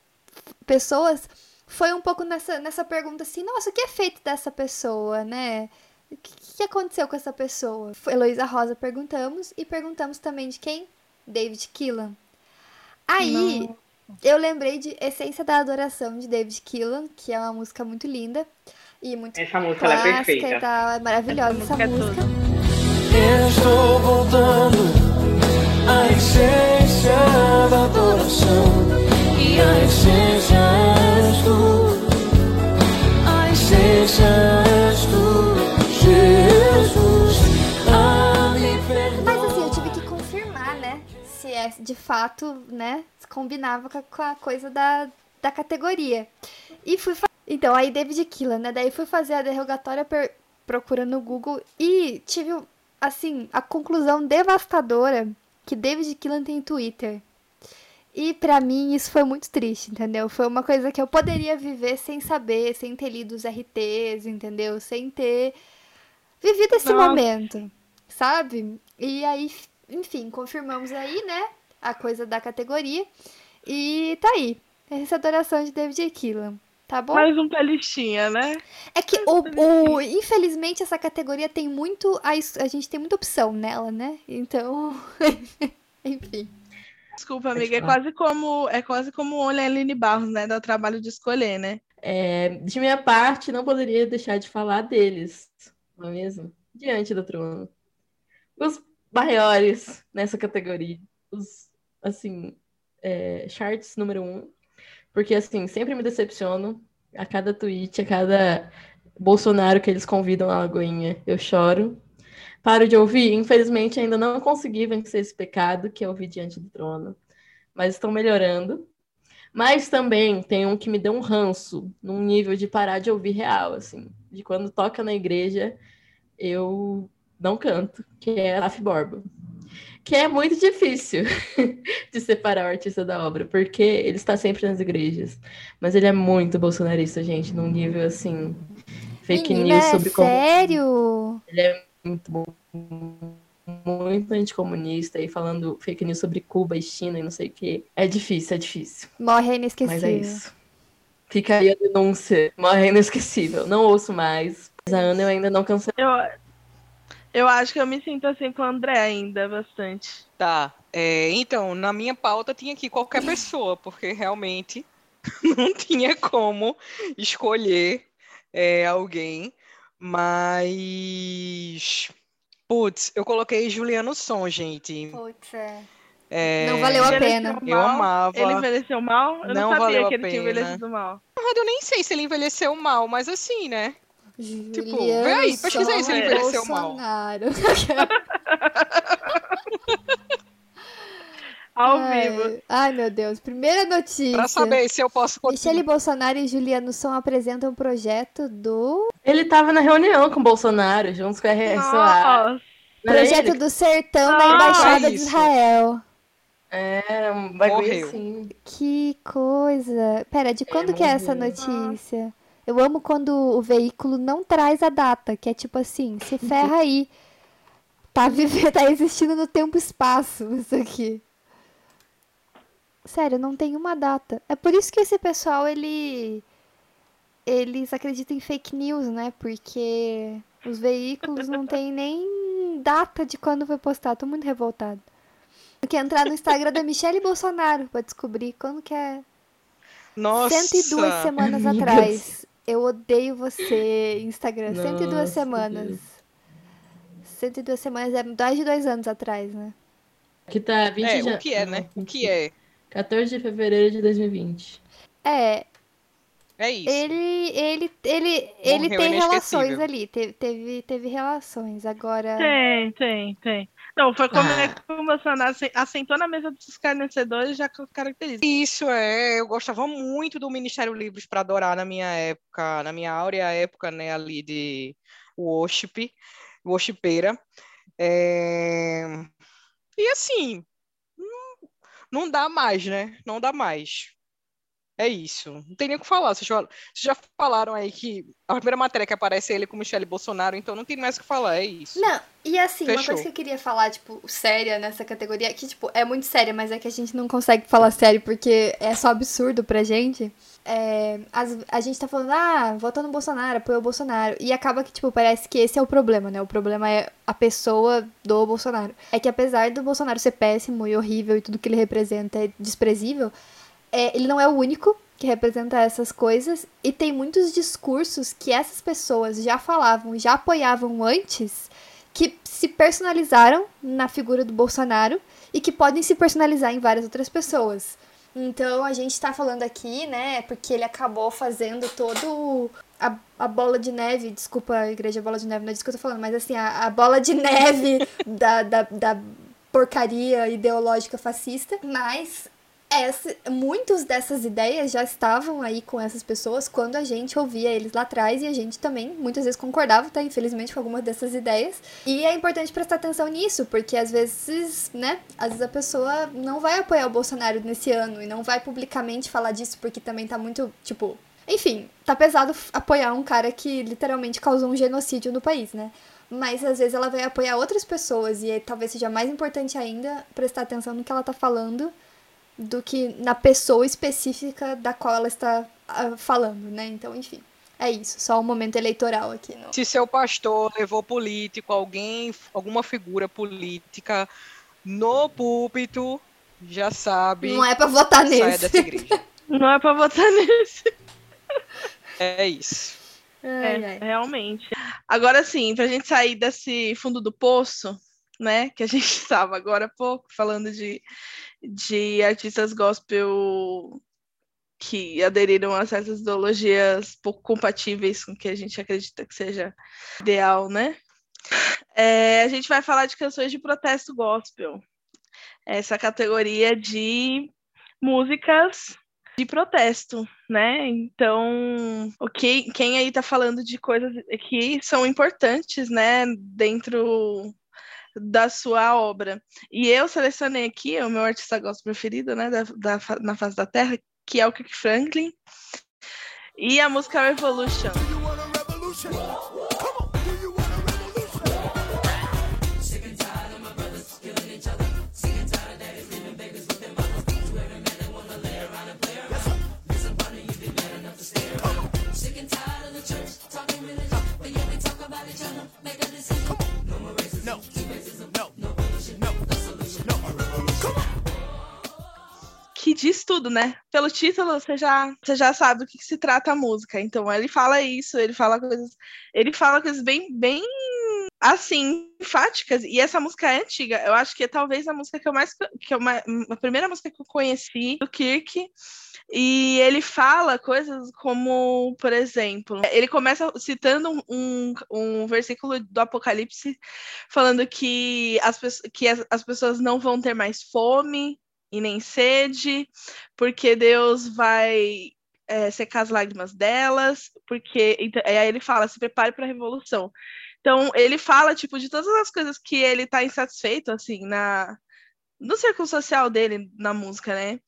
pessoas foi um pouco nessa, nessa pergunta assim, nossa, o que é feito dessa pessoa, né? O que, que aconteceu com essa pessoa? Heloísa Rosa perguntamos e perguntamos também de quem? David Keelan. Aí, eu lembrei de Essência da Adoração de David Keelan, que é uma música muito linda e muito Essa música é perfeita. E tal, é maravilhosa essa, essa música. É Eu estou voltando à essência da adoração e a essência és tu. A essência és tu, Jesus. Mas assim, eu tive que confirmar, né? Se é de fato, né? Combinava com a coisa da, da categoria. E fui fazer. Então, aí David Killan, né? Daí fui fazer a derrogatória procurando no Google e tive, assim, a conclusão devastadora que David Killan tem Twitter. E pra mim isso foi muito triste, entendeu? Foi uma coisa que eu poderia viver sem saber, sem ter lido os RTs, entendeu? Sem ter vivido esse Nossa. momento, sabe? E aí, enfim, confirmamos aí, né? A coisa da categoria. E tá aí. Essa adoração de David Killan. Tá bom? Mais um pelistinha, né? É que o, o- infelizmente essa categoria tem muito. A, a gente tem muita opção nela, né? Então. Enfim. Desculpa, amiga, é quase como é quase como o Aline Barros, né? Dá o trabalho de escolher, né? É, de minha parte, não poderia deixar de falar deles, não é mesmo? Diante do trono. Os maiores nessa categoria. Os, assim, é, charts número um. Porque, assim, sempre me decepciono. A cada tweet, a cada Bolsonaro que eles convidam na Lagoinha, eu choro. Paro de ouvir. Infelizmente, ainda não consegui vencer esse pecado que é ouvir diante do trono. Mas estão melhorando. Mas também tem um que me deu um ranço, num nível de parar de ouvir real, assim. De quando toca na igreja, eu não canto, que é Raf Borba. Que é muito difícil de separar o artista da obra, porque ele está sempre nas igrejas. Mas ele é muito bolsonarista, gente, num nível assim. Fake Menina, news é sobre como. sério? Ele é muito bom, muito anticomunista e falando fake news sobre Cuba e China e não sei o que. É difícil, é difícil. Morre é inesquecível. Mas é isso. Fica aí a denúncia. Morre inesquecível. Não ouço mais. Mas a Ana eu ainda não cancelei. Eu, eu acho que eu me sinto assim com o André ainda, bastante. Tá. É, então, na minha pauta tinha aqui qualquer pessoa, porque realmente não tinha como escolher é, alguém. Mas. Putz, eu coloquei Juliano Som, gente. Putz, é. É, Não valeu a pena. Eu amava. Ele envelheceu mal? Eu não, Não sabia valeu a que ele tinha pena. envelhecido mal. Na verdade, eu nem sei se ele envelheceu mal, mas assim, né? Tipo, vê aí, pesquisa aí se ele envelheceu mal. Bolsonaro. Ao Ai, vivo. Ai, meu Deus. Primeira notícia. Pra saber se eu posso Michele Bolsonaro e Juliano Som apresentam um projeto do Ele tava na reunião com o Bolsonaro, juntos com a era Projeto ele? do Sertão da Nossa, Embaixada de isso. Israel. Era um bagulho Morreu. assim. Que coisa. Pera, de quando que é essa notícia? Eu amo quando o veículo não traz a data, que é tipo assim, se ferra aí. Tá vivendo, tá existindo no tempo e espaço isso aqui. Sério, não tem uma data. É por isso que esse pessoal, ele eles acreditam em fake news, né? Porque os veículos não tem nem data de quando foi postado. Tô muito revoltada. Tem que entrar no Instagram da Michelle Bolsonaro pra descobrir quando que é. Nossa. 102 semanas amigas. atrás. Eu odeio você, Instagram. 102 Nossa, semanas. Deus. 102 semanas é mais de dois anos atrás, né? Que tá 20 É, de... o que é, né? O que é? 14 de fevereiro de 2020. É, É isso. ele ele ele ele Morreu tem relações ali, teve, teve teve relações. Agora Tem, tem, tem. Não, foi como Ah. é que o Bolsonaro se- assentou na mesa dos escarnecedores já caracteriza. Isso é, eu gostava muito do Ministério Livros para adorar na minha época, na minha áurea época, né, ali de worship, worshipeira. É, E assim, não, não dá mais, né? Não dá mais. É isso. Não tem nem o que falar. Vocês já, vocês já falaram aí que a primeira matéria que aparece é ele com Michele Bolsonaro, então não tem mais o que falar, é isso. Não, e assim, uma Fechou. coisa que eu queria falar, tipo, séria nessa categoria, que, tipo, é muito séria, mas é que a gente não consegue falar sério porque é só absurdo pra gente. É, as- a gente tá falando, ah, vota no Bolsonaro, apoia o Bolsonaro. E acaba que, tipo, parece que esse é o problema, né? O problema é a pessoa do Bolsonaro. É que apesar do Bolsonaro ser péssimo e horrível e tudo que ele representa é desprezível, é, ele não é o único que representa essas coisas e tem muitos discursos que essas pessoas já falavam, já apoiavam antes, que se personalizaram na figura do Bolsonaro e que podem se personalizar em várias outras pessoas. Então a gente tá falando aqui, né, porque ele acabou fazendo todo a, a bola de neve, desculpa, a igreja bola de neve, não é disso que eu tô falando, mas assim, a, a bola de neve da, da, da porcaria ideológica fascista, mas essa, muitos dessas ideias já estavam aí com essas pessoas quando a gente ouvia eles lá atrás e a gente também muitas vezes concordava, tá? Infelizmente, com algumas dessas ideias. E é importante prestar atenção nisso, porque às vezes, né? Às vezes a pessoa não vai apoiar o Bolsonaro nesse ano e não vai publicamente falar disso porque também tá muito, tipo. Enfim, tá pesado apoiar um cara que literalmente causou um genocídio no país, né? Mas às vezes ela vai apoiar outras pessoas e talvez seja mais importante ainda prestar atenção no que ela tá falando do que na pessoa específica da qual ela está ah, falando, né? Então, enfim, é isso. Só um momento eleitoral aqui. No... Se seu pastor levou político, alguém, alguma figura política no púlpito, já sabe. Não é pra votar nesse. dessa igreja. Não é pra votar nesse. É isso. É, realmente. Agora sim, pra gente sair desse fundo do poço, né? Que a gente estava agora há pouco falando de, de artistas gospel que aderiram a certas ideologias pouco compatíveis com o que a gente acredita que seja ideal, né? É, a gente vai falar de canções de protesto gospel. Essa categoria de músicas de protesto, né? Então, o que, quem aí tá falando de coisas que são importantes, né, dentro da sua obra. E eu selecionei aqui o meu artista gospel preferido, né, da, da na face da Terra, que é o Kirk Franklin, e a música Revolution. Que diz tudo, né? Pelo título, você já, você já sabe do que, que se trata a música. Então, ele fala isso, ele fala coisas, ele fala coisas bem, bem assim, enfáticas. E essa música é antiga. Eu acho que é talvez a música que eu mais, que eu, a primeira música que eu conheci do Kirk. E ele fala coisas como, por exemplo, ele começa citando um, um, versículo do Apocalipse falando que as, que as, as pessoas não vão ter mais fome e nem sede, porque Deus vai é, secar as lágrimas delas, porque então, aí ele fala, se prepare para a revolução. Então ele fala tipo de todas as coisas que ele está insatisfeito assim na no círculo social dele na música, né?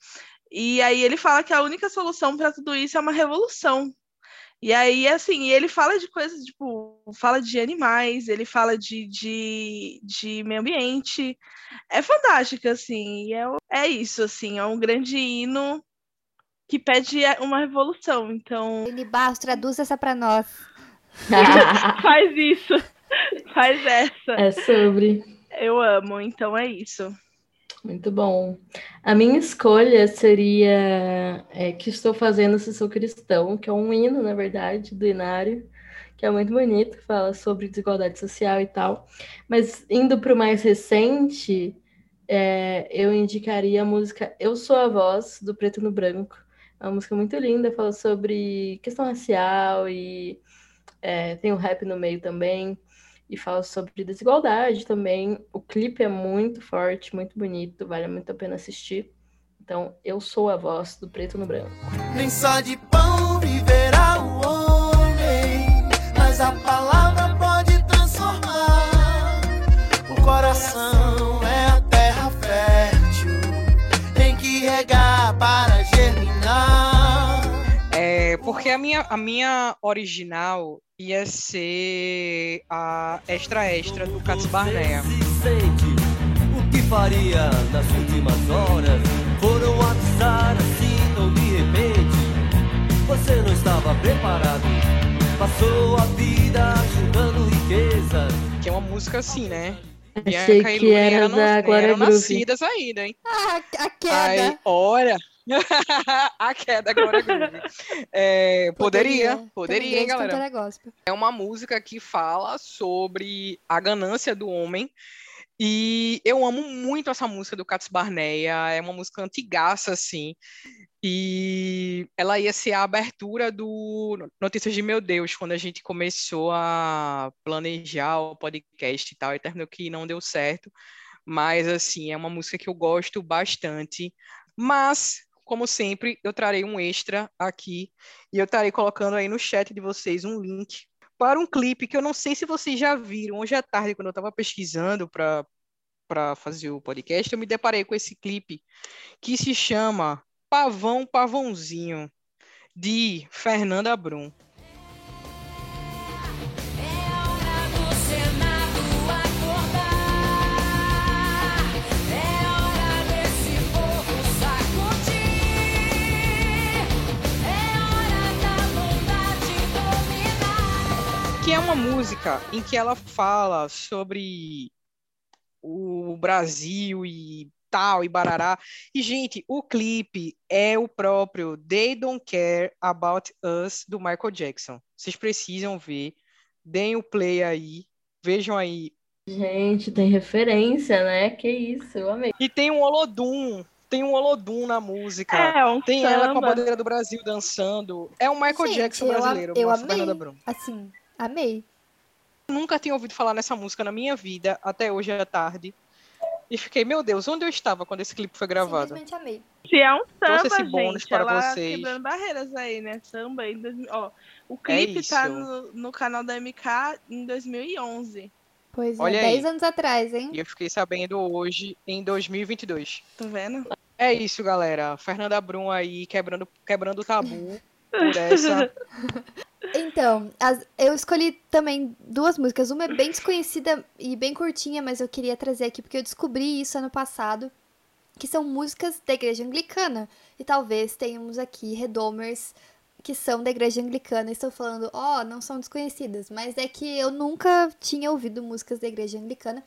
E aí ele fala que a única solução para tudo isso é uma revolução. E aí, assim, ele fala de coisas, tipo, fala de animais, ele fala de, de, de meio ambiente. É fantástico, assim, e é, é isso, assim, é um grande hino que pede uma revolução. Então. Ele Barros, traduz essa pra nós. Faz isso. Faz essa. É sobre. Eu amo, então é isso. Muito bom. A minha escolha seria é, Que Estou Fazendo Se Sou Cristão, que é um hino, na verdade, do Inário, que é muito bonito, fala sobre desigualdade social e tal. Mas indo para o mais recente, é, eu indicaria a música Eu Sou a Voz, do Preto no Branco. É uma música muito linda, fala sobre questão racial e é, tem o rap no meio também e fala sobre desigualdade também. O clipe é muito forte, muito bonito, vale muito a pena assistir. Então, eu sou a voz do preto no branco. Nem só de pão viverá o homem, mas a palavra pode transformar. O coração é a terra fértil, tem que regar para germinar. É, porque a minha, a minha original ia ser a extra extra do Cats Barnea. O que faria nas últimas horas? Foram avisar assim ou de repente? Você não estava preparado. Passou a vida juntando riqueza. Que é uma música assim, né? Achei Bianca e que era eram, da Glória eram Groove. nascidas ainda, hein? Ah, a queda. Aí, olha. a queda Glória Groove. É, poderia, poderia, hein, galera? É uma música que fala sobre a ganância do homem. E eu amo muito essa música do Cats Barneia. É uma música antigaça, assim. E ela ia ser a abertura do Notícias de Meu Deus, quando a gente começou a planejar o podcast e tal, e terminou que não deu certo. Mas, assim, é uma música que eu gosto bastante. Mas, como sempre, eu trarei um extra aqui e eu estarei colocando aí no chat de vocês um link para um clipe que eu não sei se vocês já viram. Hoje à tarde, quando eu estava pesquisando para fazer o podcast, eu me deparei com esse clipe que se chama Pavão Pavãozinho, de Fernanda Brum. Uma música em que ela fala sobre o Brasil e tal, e barará. E, gente, o clipe é o próprio They Don't Care About Us, do Michael Jackson. Vocês precisam ver. Deem o play aí. Vejam aí. Gente, tem referência, né? Que isso, eu amei. E tem um Olodum. Tem um Olodum na música. É, um tem ela com a samba. bandeira do Brasil dançando. É um Michael Gente, Jackson eu brasileiro. eu. Fernanda Brum. Assim, amei. Nunca tinha ouvido falar nessa música na minha vida, até hoje à tarde. E fiquei, meu Deus, onde eu estava quando esse clipe foi gravado? Simplesmente amei. Se é um Trouxe samba, esse bônus gente, para ela vocês. quebrando barreiras aí, né? Samba em 2000, ó, o clipe tá isso. no, no canal da MK em 2011. Pois Olha é, aí. 10 anos atrás, hein? E eu fiquei sabendo hoje, em 2022. Tá vendo? É isso, galera. Fernanda Brum aí quebrando, quebrando o tabu por essa. Então, as- eu escolhi também duas músicas. Uma é bem desconhecida e bem curtinha, mas eu queria trazer aqui porque eu descobri isso ano passado, que são músicas da igreja anglicana. E talvez tenhamos aqui redomers que são da igreja anglicana e estão falando, ó, não são desconhecidas, mas é que eu nunca tinha ouvido músicas da igreja anglicana,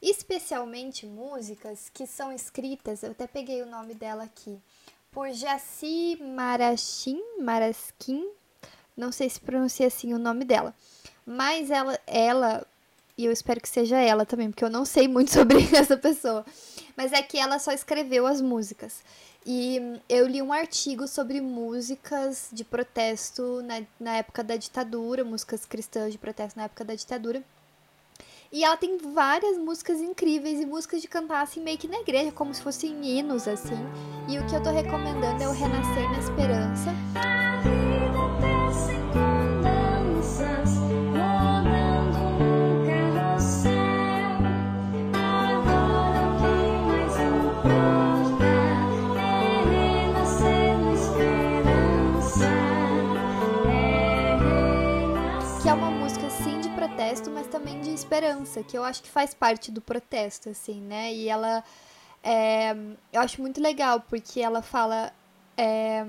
especialmente músicas que são escritas, eu até peguei o nome dela aqui, por Jaci Marachim, Maraskin, não sei se pronuncia assim o nome dela. Mas ela, ela, e eu espero que seja ela também, porque eu não sei muito sobre essa pessoa. Mas é que ela só escreveu as músicas. E eu li um artigo sobre músicas de protesto na, na época da ditadura, músicas cristãs de protesto na época da ditadura. E ela tem várias músicas incríveis e músicas de cantar assim meio que na igreja, como se fossem hinos assim. E o que eu tô recomendando é o Renascer na Esperança. Protesto, mas também de esperança, que eu acho que faz parte do protesto, assim, né? E ela é, eu acho muito legal porque ela fala é,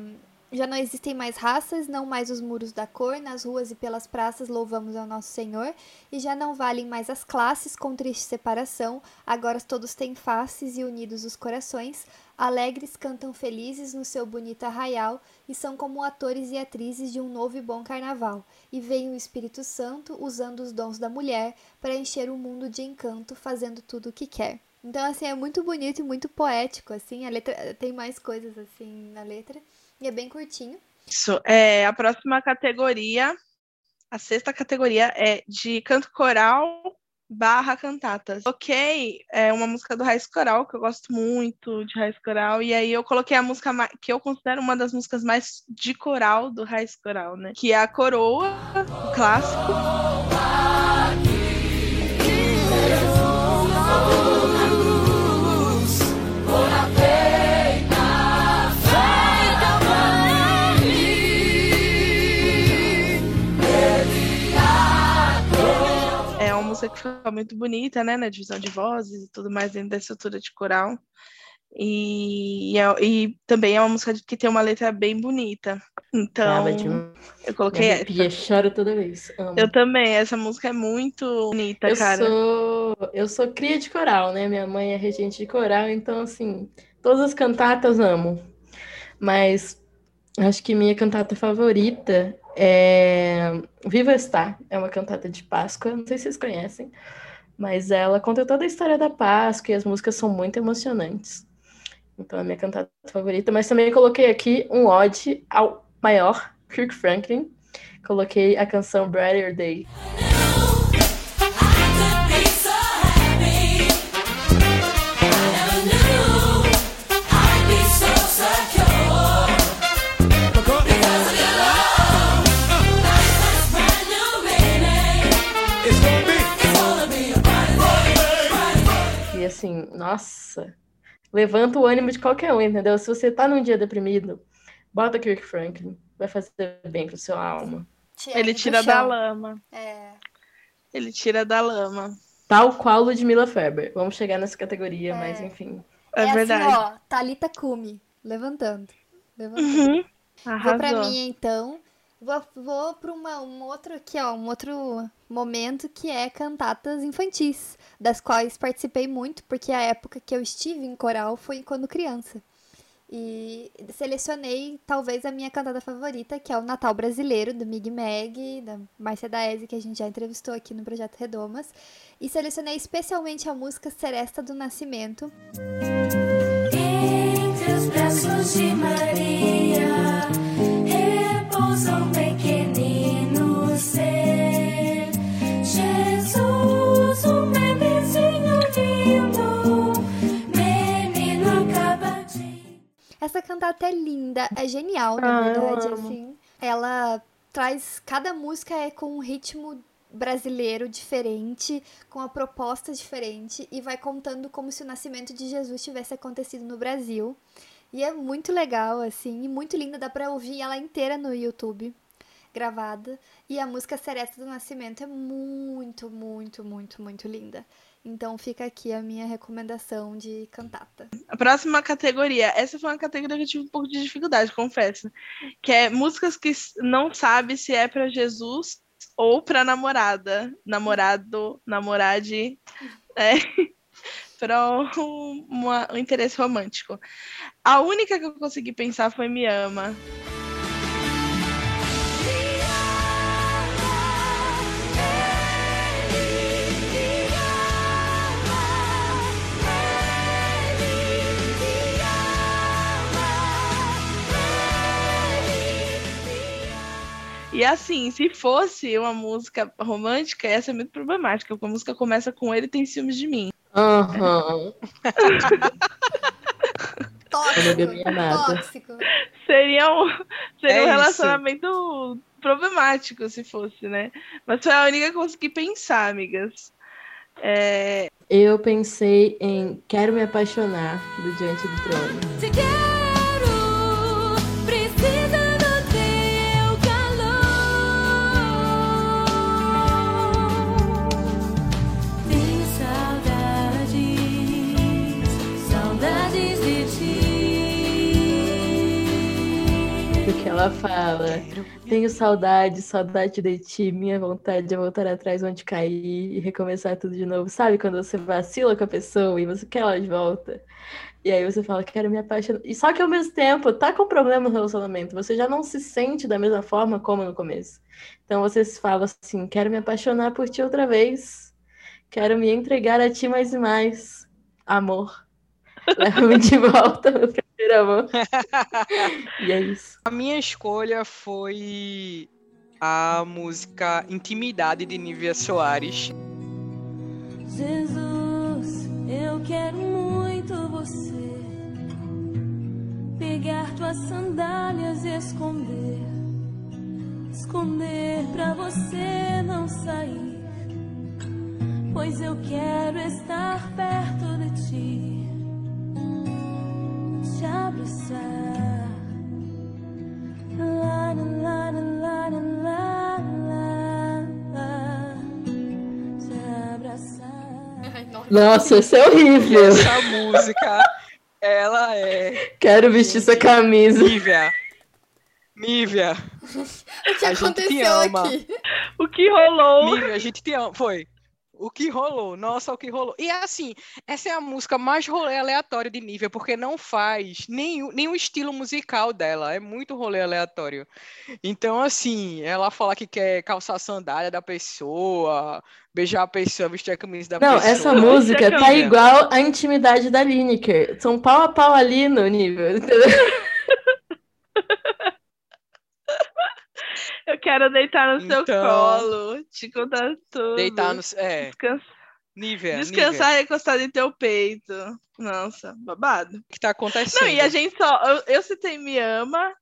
já não existem mais raças, não mais os muros da cor, nas ruas e pelas praças louvamos ao nosso Senhor, e já não valem mais as classes com triste separação, agora todos têm faces e unidos os corações, alegres cantam felizes no seu bonito arraial, e são como atores e atrizes de um novo e bom carnaval, e vem o Espírito Santo usando os dons da mulher para encher o mundo de encanto, fazendo tudo o que quer. Então, assim, é muito bonito e muito poético, assim, a letra tem mais coisas, assim, na letra, e é bem curtinho. Isso. É, a próxima categoria, a sexta categoria é de canto coral barra cantatas. Coloquei é, uma música do Raiz Coral, que eu gosto muito de Raiz Coral, e aí eu coloquei a música que eu considero uma das músicas mais de coral do Raiz Coral, né? Que é a Coroa, o clássico. É uma música que fica muito bonita, né? Na divisão de vozes e tudo mais dentro da estrutura de coral. E, é- e também é uma música que tem uma letra bem bonita. Então, demais. eu coloquei essa. arrepia, choro toda vez. Amo. Eu também, essa música é muito bonita, Eu cara. sou, eu sou cria de coral, né? Minha mãe é regente de coral, então, assim, todas as cantatas amo. Mas acho que minha cantata favorita é Viva Está. É uma cantata de Páscoa, não sei se vocês conhecem, mas ela conta toda a história da Páscoa e as músicas são muito emocionantes. Então, é a minha cantata favorita. Mas também coloquei aqui um ode ao maior, Kirk Franklin. Coloquei a canção Brighter Day. Assim, nossa, levanta o ânimo de qualquer um, entendeu? Se você tá num dia deprimido, bota Kirk Franklin, vai fazer bem pro seu alma. Ele do tira da lama. É. Ele tira da lama. Tal qual Ludmilla Ferber. Vamos chegar nessa categoria, mas enfim. É, É, verdade. assim, ó, Thalita Kumi, levantando. Levantando. Uhum. Vou pra minha, então. Vou, vou para um outro aqui, ó, um outro momento que é cantatas infantis, das quais participei muito, porque a época que eu estive em coral foi quando criança. E selecionei talvez a minha cantada favorita, que é o Natal Brasileiro, do Mig Mag, da Márcia Daese, que a gente já entrevistou aqui no Projeto Redomas. E selecionei especialmente a música Seresta do Nascimento, Entre os braços de Maria Essa cantata é linda, é genial, Ah, na eu verdade, assim. Ela traz. Cada música é com um ritmo brasileiro diferente, com uma proposta diferente, e vai contando como se o nascimento de Jesus tivesse acontecido no Brasil. E é muito legal, assim, e muito linda, dá pra ouvir ela inteira no YouTube, gravada. E a música Seresta do Nascimento é muito, muito, muito, muito linda. Então fica aqui a minha recomendação de cantata. A próxima categoria. Essa foi uma categoria que eu tive um pouco de dificuldade, confesso. Que é músicas que não sabe se é pra Jesus ou pra namorada. Namorado, namorade. É, um, uma- um interesse romântico. A única que eu consegui pensar foi Me Ama. E assim, se fosse uma música romântica, ia ser muito problemática, porque a música começa com ele tem ciúmes de mim. Aham. Tóxico, tóxico. Seria um, seria É um isso. relacionamento problemático se fosse, né? Mas foi a única que eu consegui pensar, amigas. É, Eu pensei em Quero Me Apaixonar, do Diante do Trono. Fala: Tenho saudade, saudade de ti, minha vontade é voltar atrás onde cair e recomeçar tudo de novo. Sabe quando você vacila com a pessoa e você quer ela de volta? E aí você fala, quero me apaixonar. E só que ao mesmo tempo, tá com problema no relacionamento. Você já não se sente da mesma forma como no começo. Então você fala assim, quero me apaixonar por ti outra vez. Quero me entregar a ti mais e mais. Amor. Leva-me de volta, meu amor. E é isso. A minha escolha foi a música Intimidade de Nívia Soares. Jesus, eu quero muito você. Pegar tuas sandálias e esconder. Esconder pra você não sair. Pois eu quero estar perto de ti. Te abraçar. Lá, lá, lá, lá, lá, lá, lá. Te abraçar. Nossa, isso é horrível. essa música, ela é. Quero vestir sua camisa. Nívia. Nívia. O que A gente te aconteceu ama. aqui? o que rolou? Nívia, a gente te ama. Foi. O que rolou? Nossa, o que rolou. E assim, essa é a música mais rolê aleatório de Nívia, porque não faz nenhum, nenhum estilo musical dela. É muito rolê aleatório. Então, assim, ela fala que quer calçar a sandália da pessoa, beijar a pessoa, vestir a camisa da Não, pessoa. essa música tá igual a intimidade da Lineker. São pau a pau ali no nível, entendeu? Eu quero deitar no seu Então- colo, te contar tudo. Deitar no. É, Descan- Nívia. Descansar Nívia, e encostar em teu peito. Nossa, babado. O que tá acontecendo? Não, e a gente só. Eu, eu citei Me Ama,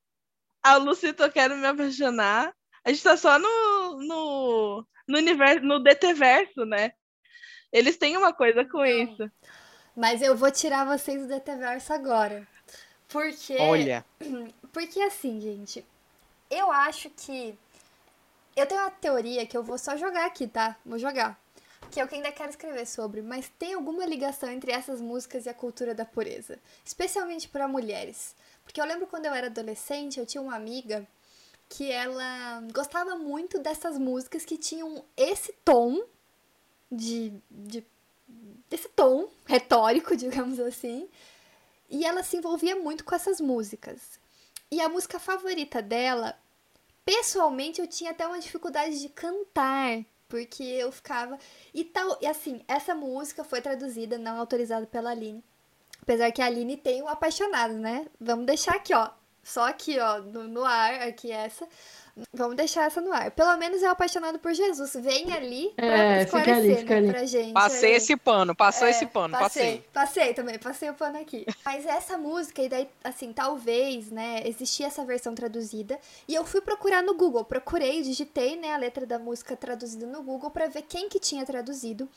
a Lu citou Quero Me Apaixonar. A gente tá só no, no, no universo, no DT verso, né? Eles têm uma coisa com isso. Mas eu vou tirar vocês do DTverso agora. Porque. Olha. Porque assim, gente. Eu acho que. Eu tenho uma teoria que eu vou só jogar aqui, tá? Vou jogar. Que é que ainda quero escrever sobre. Mas tem alguma ligação entre essas músicas e a cultura da pureza. Especialmente para mulheres. Porque eu lembro quando eu era adolescente, eu tinha uma amiga que ela gostava muito dessas músicas que tinham esse tom de, de esse tom retórico, digamos assim. E ela se envolvia muito com essas músicas. E a música favorita dela, pessoalmente, eu tinha até uma dificuldade de cantar, porque eu ficava. E tal. E assim, essa música foi traduzida, não autorizada pela Aline. Apesar que a Aline tem o apaixonado, né? Vamos deixar aqui, ó. Só aqui, ó, no, no ar, aqui essa. Vamos deixar essa no ar. Pelo menos é o apaixonado por Jesus. Vem ali pra É, fica esclarecer ali, fica né, ali. pra gente. Passei aí. esse pano, passou É, esse pano, passei. passei. Passei também, passei o pano aqui. Mas essa música, e daí, assim, talvez, né, existia essa versão traduzida. E eu fui procurar no Google. Procurei, digitei, né, a letra da música traduzida no Google pra ver quem que tinha traduzido.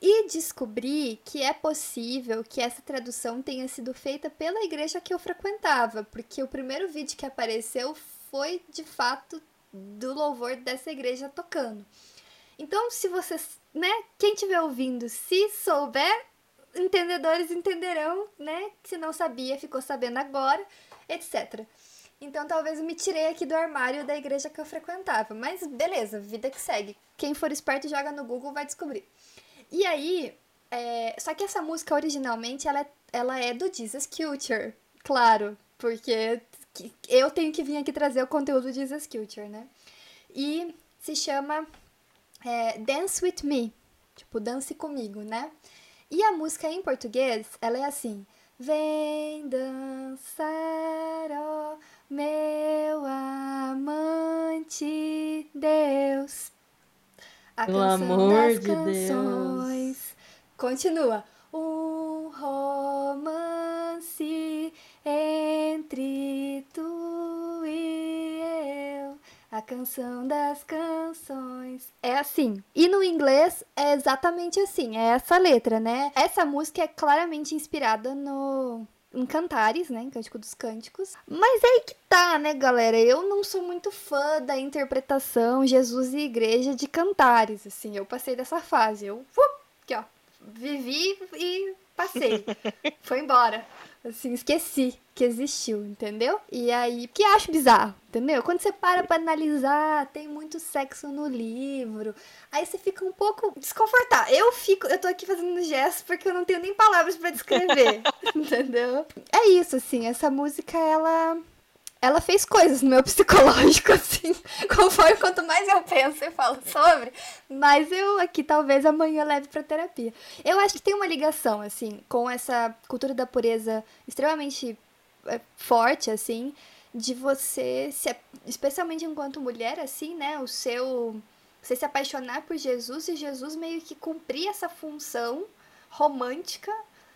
E descobri que é possível que essa tradução tenha sido feita pela igreja que eu frequentava. Porque o primeiro vídeo que apareceu foi, de fato, do louvor dessa igreja tocando. Então, se vocês, né, quem estiver ouvindo, se souber, entendedores entenderão, né? Se não sabia, ficou sabendo agora, etc. Então, talvez eu me tirei aqui do armário da igreja que eu frequentava. Mas beleza, vida que segue. Quem for esperto joga no Google vai descobrir. E aí, é, só que essa música originalmente ela é, ela é do Jesus Culture, claro, porque que- eu tenho que vir aqui trazer o conteúdo do Jesus Culture, né? E se chama é, Dance With Me, tipo, dance comigo, né? E a música em português, ela é assim: Vem dançar, ó meu amante Deus. A Pelo canção das de Deus. canções. Continua. Um romance entre tu e eu. A canção das canções. É assim. E no inglês é exatamente assim. É essa letra, né? Essa música é claramente inspirada no. Em Cantares, né? Em Cântico dos Cânticos. Mas é aí que tá, né, galera? Eu não sou muito fã da interpretação Jesus e Igreja de Cantares, assim. Eu passei dessa fase. Eu, uh, aqui, ó. Vivi e passei. Foi embora. Assim, esqueci que existiu, entendeu? E aí, que acho bizarro, entendeu? Quando você para pra analisar, tem muito sexo no livro. Aí você fica um pouco desconfortável. Eu fico, eu tô aqui fazendo gestos porque eu não tenho nem palavras pra descrever, entendeu? É isso, assim, essa música, ela ela fez coisas no meu psicológico, assim, conforme quanto mais eu penso e falo sobre, mas eu aqui talvez amanhã leve pra terapia. Eu acho que tem uma ligação, assim, com essa cultura da pureza extremamente é, forte, assim, de você, se, especialmente enquanto mulher, assim, né, o seu, você se apaixonar por Jesus e Jesus meio que cumprir essa função romântica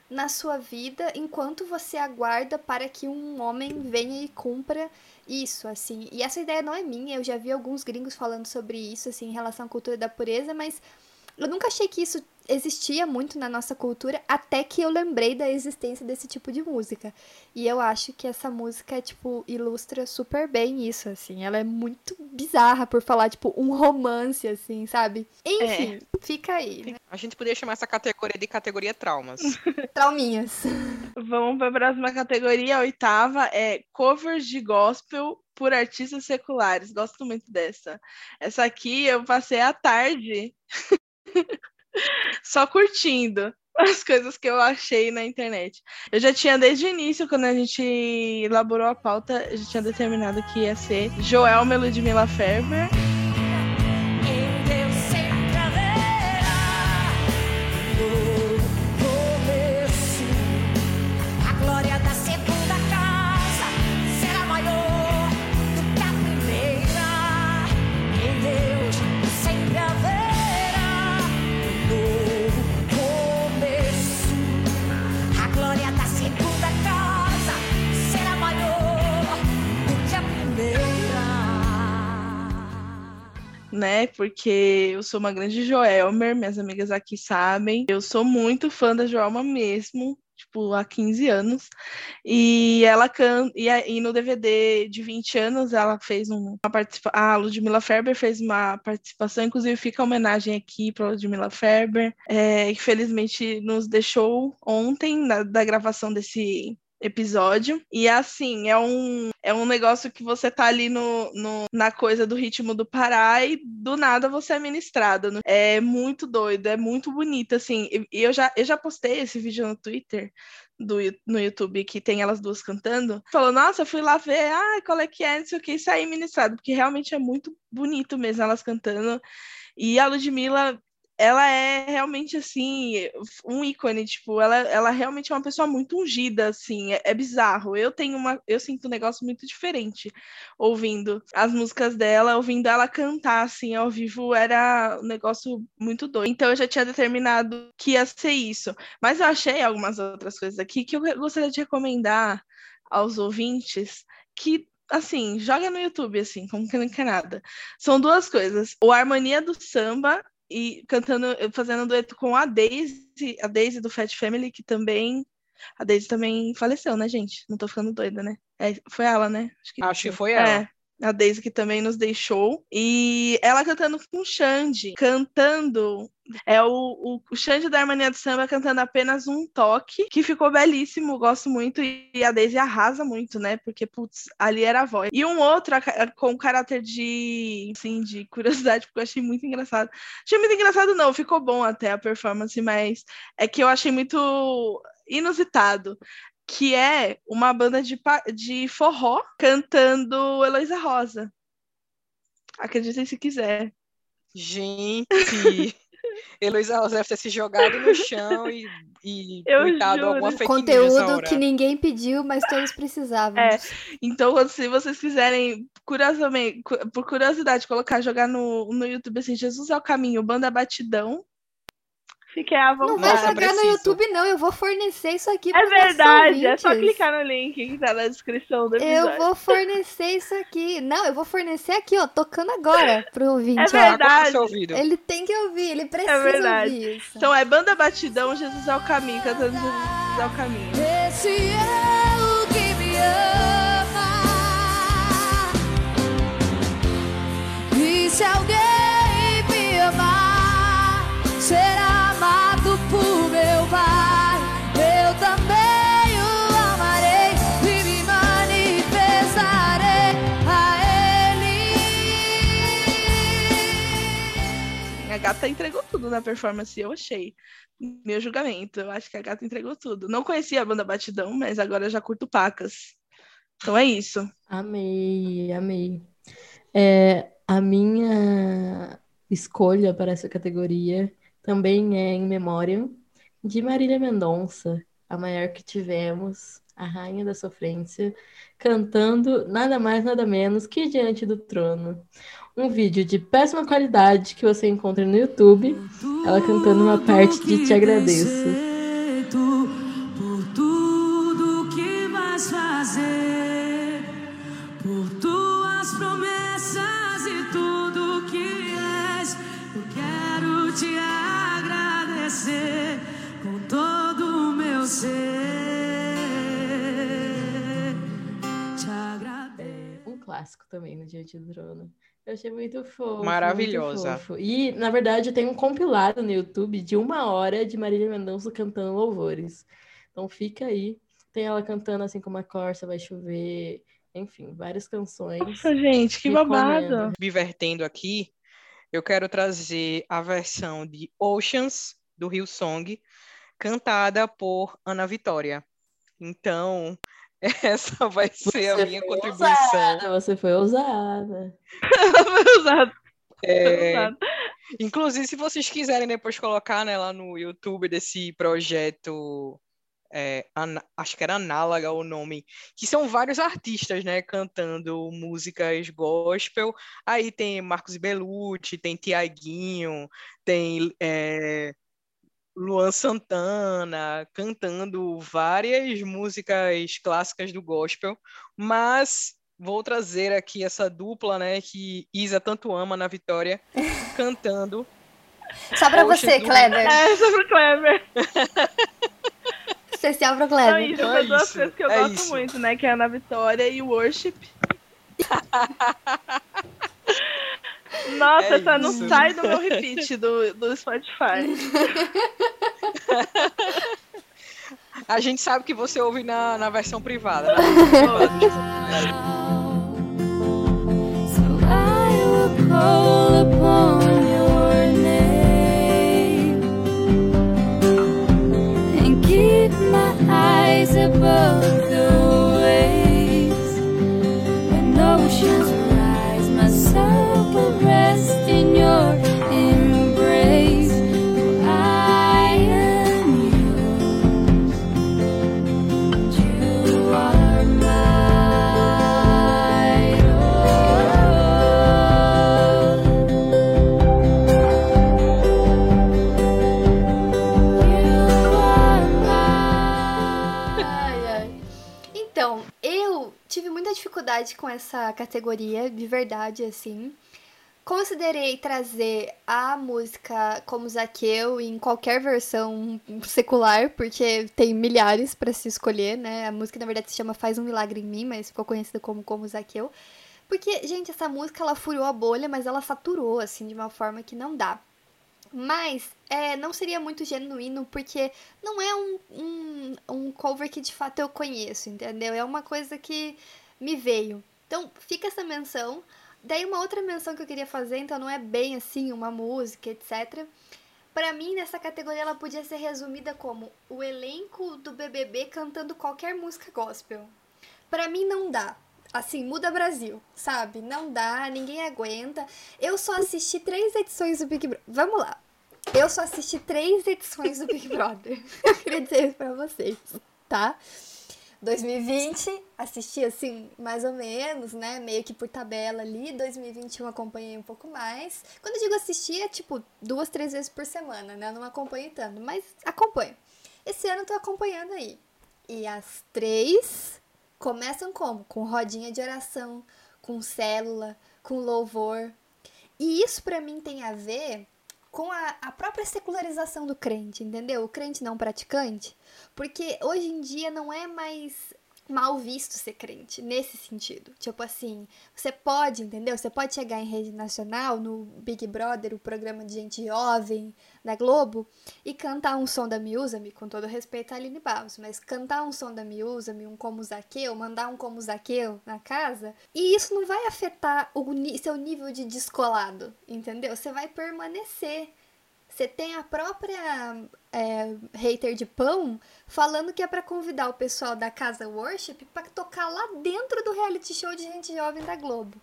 na sua vida enquanto você aguarda para que um homem venha e cumpra isso, assim. E essa ideia não é minha, eu já vi alguns gringos falando sobre isso, assim, em relação à cultura da pureza, mas eu nunca achei que isso existia muito na nossa cultura, até que eu lembrei da existência desse tipo de música. E eu acho que essa música, tipo, ilustra super bem isso, assim. Ela é muito bizarra por falar, tipo, um romance, assim, sabe? Enfim, fica aí, né? A gente poderia chamar essa categoria de categoria traumas. Trauminhas. Vamos para a próxima categoria, a oitava é covers de gospel por artistas seculares. Gosto muito dessa. Essa aqui eu passei a tarde só curtindo as coisas que eu achei na internet. Eu já tinha desde o início, quando a gente elaborou a pauta, eu já tinha determinado que ia ser Joel Melodimila Ferber. Né? Porque eu sou uma grande Joelmer, minhas amigas aqui sabem. Eu sou muito fã da Joelma mesmo, tipo, há 15 anos. E ela canta. E, a- e no DVD de 20 anos, ela fez um- uma participação. A Ludmilla Ferber fez uma participação, inclusive fica a homenagem aqui para Ludmilla Ferber, é, que felizmente nos deixou ontem na- da gravação desse episódio. E assim, é um, é um negócio que você tá ali no, no- na coisa do ritmo do Pará e do nada você é ministrado. né? É muito doido, é muito bonito, assim. E e eu já, eu já postei esse vídeo no Twitter. Do, no YouTube que tem elas duas cantando, falou, nossa, eu fui lá ver, ah, qual é que é, não sei o que, e saí ministrado, porque realmente é muito bonito mesmo elas cantando. E a Ludmilla, ela é realmente assim, um ícone, tipo, ela, ela realmente é uma pessoa muito ungida, assim, é, é bizarro. Eu tenho uma, eu sinto um negócio muito diferente ouvindo as músicas dela, ouvindo ela cantar, assim, ao vivo, era um negócio muito doido. Então eu já tinha determinado que ia ser isso. Mas eu achei algumas outras coisas aqui que eu gostaria de recomendar aos ouvintes que assim, joga no YouTube, assim, como que não quer nada. São duas coisas. O Harmonia do Samba e cantando, fazendo dueto com a Daisy, a Daisy do Fat Family, que também. A Daisy também faleceu, né, gente? Não tô ficando doida, né? É, foi ela, né? Acho que, Acho que foi ela. É, a Daisy que também nos deixou. E ela cantando com o Xande, cantando. É o, o, o Xande da Harmonia do Samba cantando apenas um toque, que ficou belíssimo, gosto muito. E a Daisy arrasa muito, né? Porque, putz, ali era a voz. E um outro com caráter de, assim, de curiosidade, porque eu achei muito engraçado. Achei muito engraçado, não, ficou bom até a performance, mas é que eu achei muito inusitado. Que é uma banda de, de forró cantando Heloísa Rosa. Acreditem se quiser. Gente, Heloísa Rosa deve ter se jogado no chão e, e Eu tweetado juro. alguma fake Conteúdo que ninguém pediu, mas todos precisavam. É, então, se vocês quiserem, curiosamente, cu- por curiosidade, colocar, jogar no, no YouTube assim, Jesus é o caminho, banda batidão. Fiquem à Não vai vontade. jogar no YouTube, não. Eu vou fornecer isso aqui É pros nossos verdade, é só clicar no link que tá na descrição do Eu episódio. vou fornecer isso aqui. Não, eu vou fornecer aqui, ó, tocando agora pro ouvinte. É ó. verdade. ouvido. Ele tem que ouvir, ele precisa É verdade. ouvir isso. Então é banda batidão, Jesus é o caminho, cantando Jesus é o caminho. Esse eu que me ama. E se alguém gata entregou tudo na performance, eu achei. Meu julgamento, eu acho que a gata entregou tudo. Não conhecia a banda Batidão, mas agora já curto pacas. Então é isso. Amei, amei. É, a minha escolha para essa categoria também é em memória de Marília Mendonça, a maior que tivemos, a rainha da sofrência, cantando nada mais, nada menos que Diante do Trono. Um vídeo de péssima qualidade que você encontra no YouTube, ela cantando uma parte de Te Agradeço. Feito por tudo que vais fazer, por tuas promessas e tudo que és. Eu quero te agradecer com todo o meu ser. Te agradeço. Um clássico também no Diante do Trono. Eu achei muito fofo, muito Maravilhosa. fofo. E, na verdade, tem um compilado no YouTube de uma hora de Marília Mendonça cantando louvores. Então fica aí. Tem ela cantando assim como a Corsa vai chover. Enfim, várias canções. Nossa, gente, que babado. Me vertendo aqui, eu quero trazer a versão de Oceans, do Rio Song, cantada por Ana Vitória. Então, essa vai ser a Você minha foi contribuição. ousada, você foi ousada. É, inclusive, se vocês quiserem depois colocar né, lá no YouTube desse projeto, é, ana- acho que era Análoga o nome, que são vários artistas, né, cantando músicas gospel. Aí tem Marcos Bellucci, tem Tiaguinho, tem é, Luan Santana cantando várias músicas clássicas do gospel, mas vou trazer aqui essa dupla, né, que Isa tanto ama na Vitória, cantando. Só pra você, do- Kleber. É, só pro Kleber. Especial pra Não, Kleber. isso, É são duas isso, coisas que eu é gosto isso. muito, né? Que é a Ana Vitória e o Worship. Nossa, É essa não isso. sai do meu repeat do, do Spotify. A gente sabe que você ouve na, na versão privada. né? I will call upon your name and keep my eyes above the waves. When oceans com essa categoria, de verdade, assim. Considerei trazer a música como Zaqueu em qualquer versão secular, porque tem milhares pra se escolher, né? A música, na verdade, se chama Faz um Milagre em Mim, mas ficou conhecida como Como Zaqueu. Porque, gente, essa música, ela furou a bolha, mas ela saturou, assim, de uma forma que não dá. Mas é, não seria muito genuíno, porque não é um, um, um cover que de fato eu conheço, entendeu? É uma coisa que me veio. Então, fica essa menção. Daí, uma outra menção que eu queria fazer, então não é bem assim uma música, etc. Pra mim, nessa categoria, ela podia ser resumida como o elenco do BBB cantando qualquer música gospel. Pra mim, não dá. Assim, muda Brasil, sabe? Não dá, ninguém aguenta. Eu só assisti três edições do Big Brother. Vamos lá. Eu só assisti três edições do Big Brother. Eu queria dizer isso pra vocês, tá? 2020, assisti assim, mais ou menos, né? Meio que por tabela ali. 2021 acompanhei um pouco mais. Quando eu digo assistir, é tipo duas, três vezes por semana, né? Eu não acompanho tanto, mas acompanho. Esse ano eu tô acompanhando aí. E as três começam como? Com rodinha de oração, com célula, com louvor. E isso pra mim tem a ver com a, a própria secularização do crente, entendeu? O crente não praticante. Porque hoje em dia não é mais mal visto ser crente, nesse sentido. Tipo assim, você pode, entendeu? Você pode chegar em rede nacional, no Big Brother, o programa de gente jovem da Globo, e cantar um som da Miúzame, com todo respeito a Aline Barros, mas cantar um som da Miúzame, um como Zaqueu, mandar um como Zaqueu na casa, e isso não vai afetar o seu nível de descolado, entendeu? Você vai permanecer. Você tem a própria é, hater de pão falando que é pra convidar o pessoal da casa worship pra tocar lá dentro do reality show de gente jovem da Globo.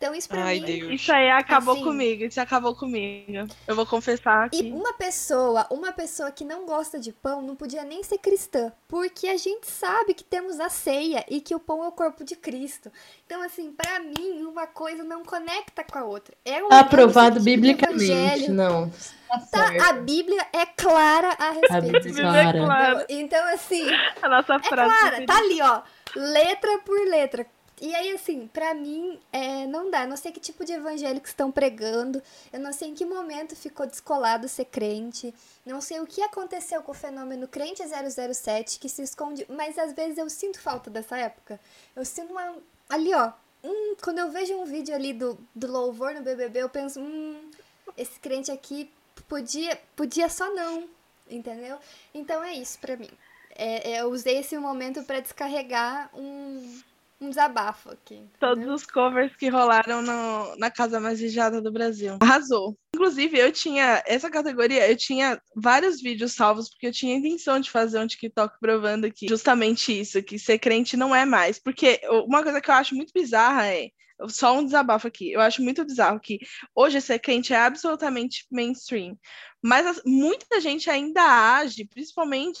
Então isso pra Ai, mim Deus. Isso aí acabou Assim. comigo, isso acabou comigo. Eu vou confessar E aqui. uma pessoa, uma pessoa que não gosta de pão não podia nem ser cristã, porque a gente sabe que temos a ceia e que o pão é o corpo de Cristo. Então assim, pra mim, uma coisa não conecta com a outra. É um aprovado é tipo biblicamente, não. Tá Tá, a Bíblia é clara a respeito disso. Bíblia é clara. Então, assim, A nossa é frase. clara, tá ali, ó, letra por letra. E aí, assim, pra mim, é, não dá. Eu não sei que tipo de evangelho que estão pregando. Eu não sei em que momento ficou descolado ser crente. Não sei o que aconteceu com o fenômeno crente 007 que se esconde. Mas às vezes eu sinto falta dessa época. Eu sinto uma. Ali, ó. Hum, quando eu vejo um vídeo ali do, do louvor no BBB, eu penso, hum, esse crente aqui podia, podia só não, entendeu? Então é isso pra mim. É, é, eu usei esse momento pra descarregar um, um desabafo aqui. Todos os covers que rolaram no- na casa mais vigiada do Brasil. Arrasou. Inclusive, eu tinha essa categoria, eu tinha vários vídeos salvos, porque eu tinha a intenção de fazer um TikTok provando que justamente isso, que ser crente não é mais. Porque uma coisa que eu acho muito bizarra é. Só um desabafo aqui. Eu acho muito bizarro que hoje ser crente é absolutamente mainstream. Mas as- muita gente ainda age, principalmente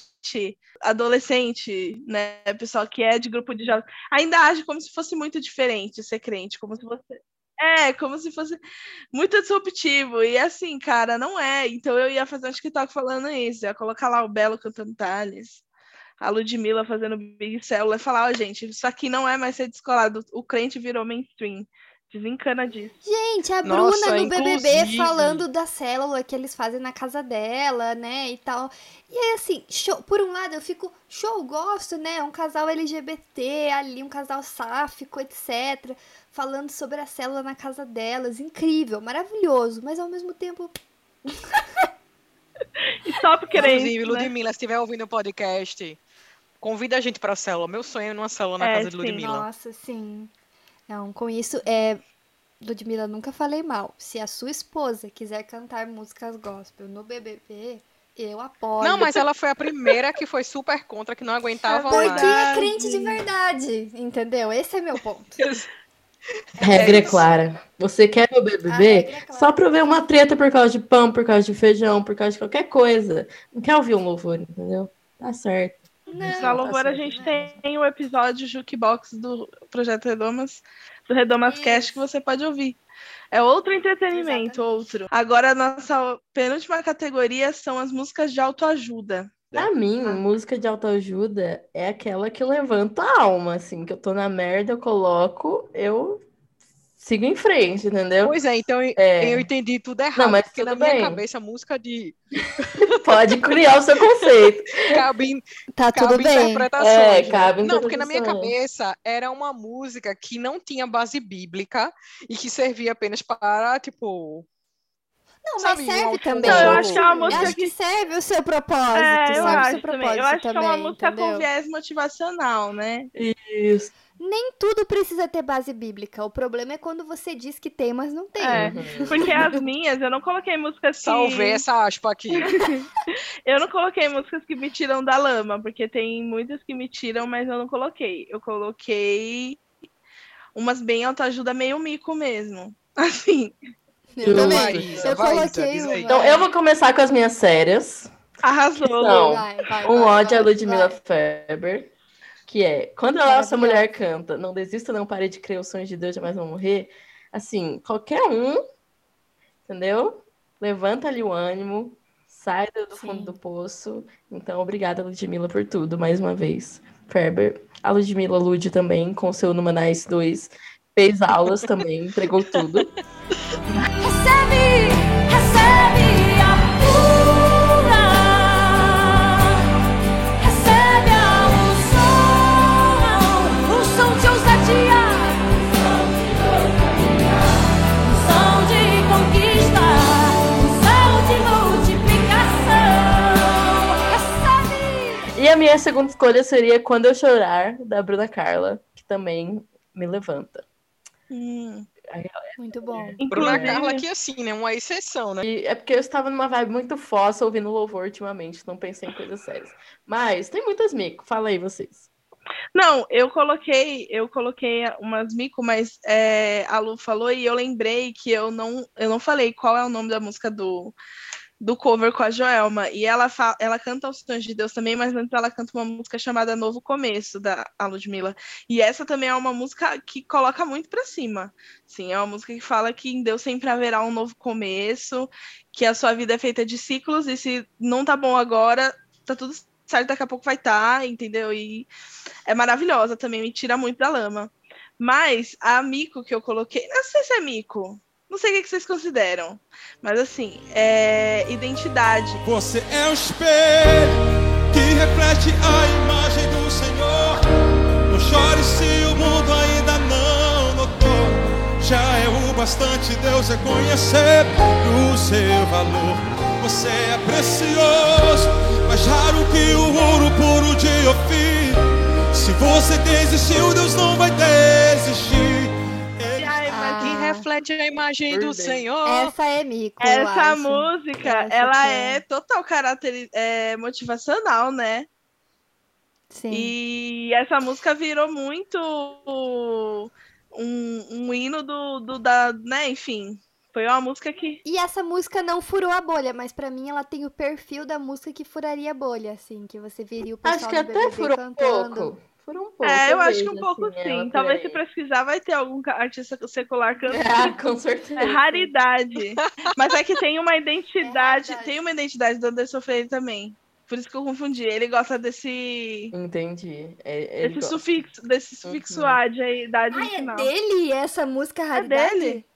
adolescente, né? Pessoal que é de grupo de jovens, ainda age como se fosse muito diferente ser crente, como se você. É, como se fosse muito disruptivo. E assim, cara, não é. Então eu ia fazer um TikTok falando isso, ia colocar lá o Belo cantando Thales. a Ludmilla fazendo Big Célula e falar, ó, gente, isso aqui não é mais ser descolado, o crente virou mainstream. Desencana disso. Gente, a Nossa, Bruna no BBB inclusive- falando da célula que eles fazem na casa dela, né, e tal. E aí, assim, show, por um lado eu fico, show, gosto, né, um casal LGBT ali, um casal sáfico, etc, falando sobre a célula na casa delas, incrível, maravilhoso, mas ao mesmo tempo... E só porque Inclusive, né? Ludmilla, se estiver ouvindo o podcast, convida a gente pra célula. Meu sonho é numa célula na É, casa de sim. Ludmilla. Nossa, sim. Não, com isso, é... Ludmilla, nunca falei mal. Se a sua esposa quiser cantar músicas gospel no BBB, eu apoio. Não, mas ela foi a primeira que foi super contra, que não aguentava Porque é crente de verdade, entendeu? Esse é meu ponto. Regra É é clara. Você quer ver o BBB só pra ver uma treta por causa de pão, por causa de feijão, por causa de qualquer coisa. Não quer ouvir um louvor, entendeu? Tá certo. Na louvor a gente tem o episódio Jukebox do Projeto Redomas, do Redomas Cast, que você pode ouvir. É outro entretenimento, outro. Agora, a nossa penúltima categoria são as músicas de autoajuda. Pra mim, música de autoajuda é aquela que levanta a alma, assim, que eu tô na merda, eu coloco, eu sigo em frente, entendeu? Pois é, então eu, É. eu entendi tudo errado. Não, mas porque na minha bem. cabeça, música de. Pode criar o seu conceito. cabe, Tá cabe tudo bem. É, né? cabe Não, porque na minha cabeça era uma música que não tinha base bíblica e que servia apenas para, tipo. Não, mas sabe, serve um também. Não, eu acho que é uma música acho que que- serve o seu propósito. É, eu serve o seu acho também. propósito Eu acho que é uma também, música com entendeu? viés motivacional, né? Isso. Nem tudo precisa ter base bíblica. O problema é quando você diz que tem, mas não tem. É, porque as minhas, eu não coloquei músicas que... Salvei essa aspa aqui. Eu não coloquei músicas que me tiram da lama, porque tem muitas que me tiram, mas eu não coloquei. Eu coloquei umas bem autoajuda meio mico mesmo. Assim. Eu também. Maísa, eu vai, coloquei. Então, eu vou começar com as minhas sérias. Arrasou, Então. Vai, vai, um vai, ódio à vai, Ludmilla vai. Feber, que é quando a nossa mulher canta, não desista, não pare de crer, os sonhos de Deus jamais vão morrer. Assim, qualquer um, entendeu? Levanta ali o ânimo, sai do, do fundo Sim. do poço. Então, obrigada, Ludmilla, por tudo, mais uma vez. Feber, a Ludmilla Lud também, com seu Numanais 2, fez aulas também, entregou tudo. Recebe minha segunda escolha seria Quando Eu Chorar, da Bruna Carla, que também me levanta. Hum. Muito bom. Bruna Inclusive- Carla aqui, assim, né? Uma exceção, né? E é porque eu estava numa vibe muito fossa ouvindo louvor ultimamente, não pensei em coisas sérias. Mas tem muitas mico, fala aí vocês. Não, eu coloquei, eu coloquei umas mico, mas é, a Lu falou e eu lembrei que eu não, eu não falei qual é o nome da música do, do cover com a Joelma. E ela, fa- ela canta Os Sonhos de Deus também, mas antes ela canta uma música chamada Novo Começo, da Ludmilla. E essa também é uma música que coloca muito pra cima. Sim, é uma música que fala que em Deus sempre haverá um novo começo, que a sua vida é feita de ciclos, e se não tá bom agora, tá tudo certo, daqui a pouco vai estar, entendeu? E é maravilhosa também, me tira muito da lama. Mas a mico que eu coloquei, não sei se é mico, não sei o que vocês consideram, mas assim, é identidade. Você é o espelho que reflete a imagem do Senhor. Não chore se o mundo ainda não notou. Já é o bastante Deus reconhecer o seu valor. Você é precioso, mais raro que o ouro puro de Ofir. Se você desistiu, Deus não vai desistir. Reflete a imagem do Senhor. Essa é mico. Essa música, Essa ela que é total caráter é, motivacional, né? Sim. E essa música virou muito um, um hino do, do da, né, enfim. Foi uma música que E essa música não furou a bolha, mas pra mim ela tem o perfil da música que furaria a bolha, assim, que você viria o pessoal Acho que do até BBB furou um cantando. pouco. Um pouco. É, eu acho que um pouco assim, sim. Talvez se pesquisar vai ter algum artista secular cantando. Ah, com certeza. É raridade. Mas é que tem uma identidade, tem uma identidade do Anderson Freire também. Por isso que eu confundi. Ele gosta desse. Entendi. É, ele Desse go- sufixo, desse sufixo Uhum. ad aí, da ad Ah, é final. dele essa música É raridade? dele.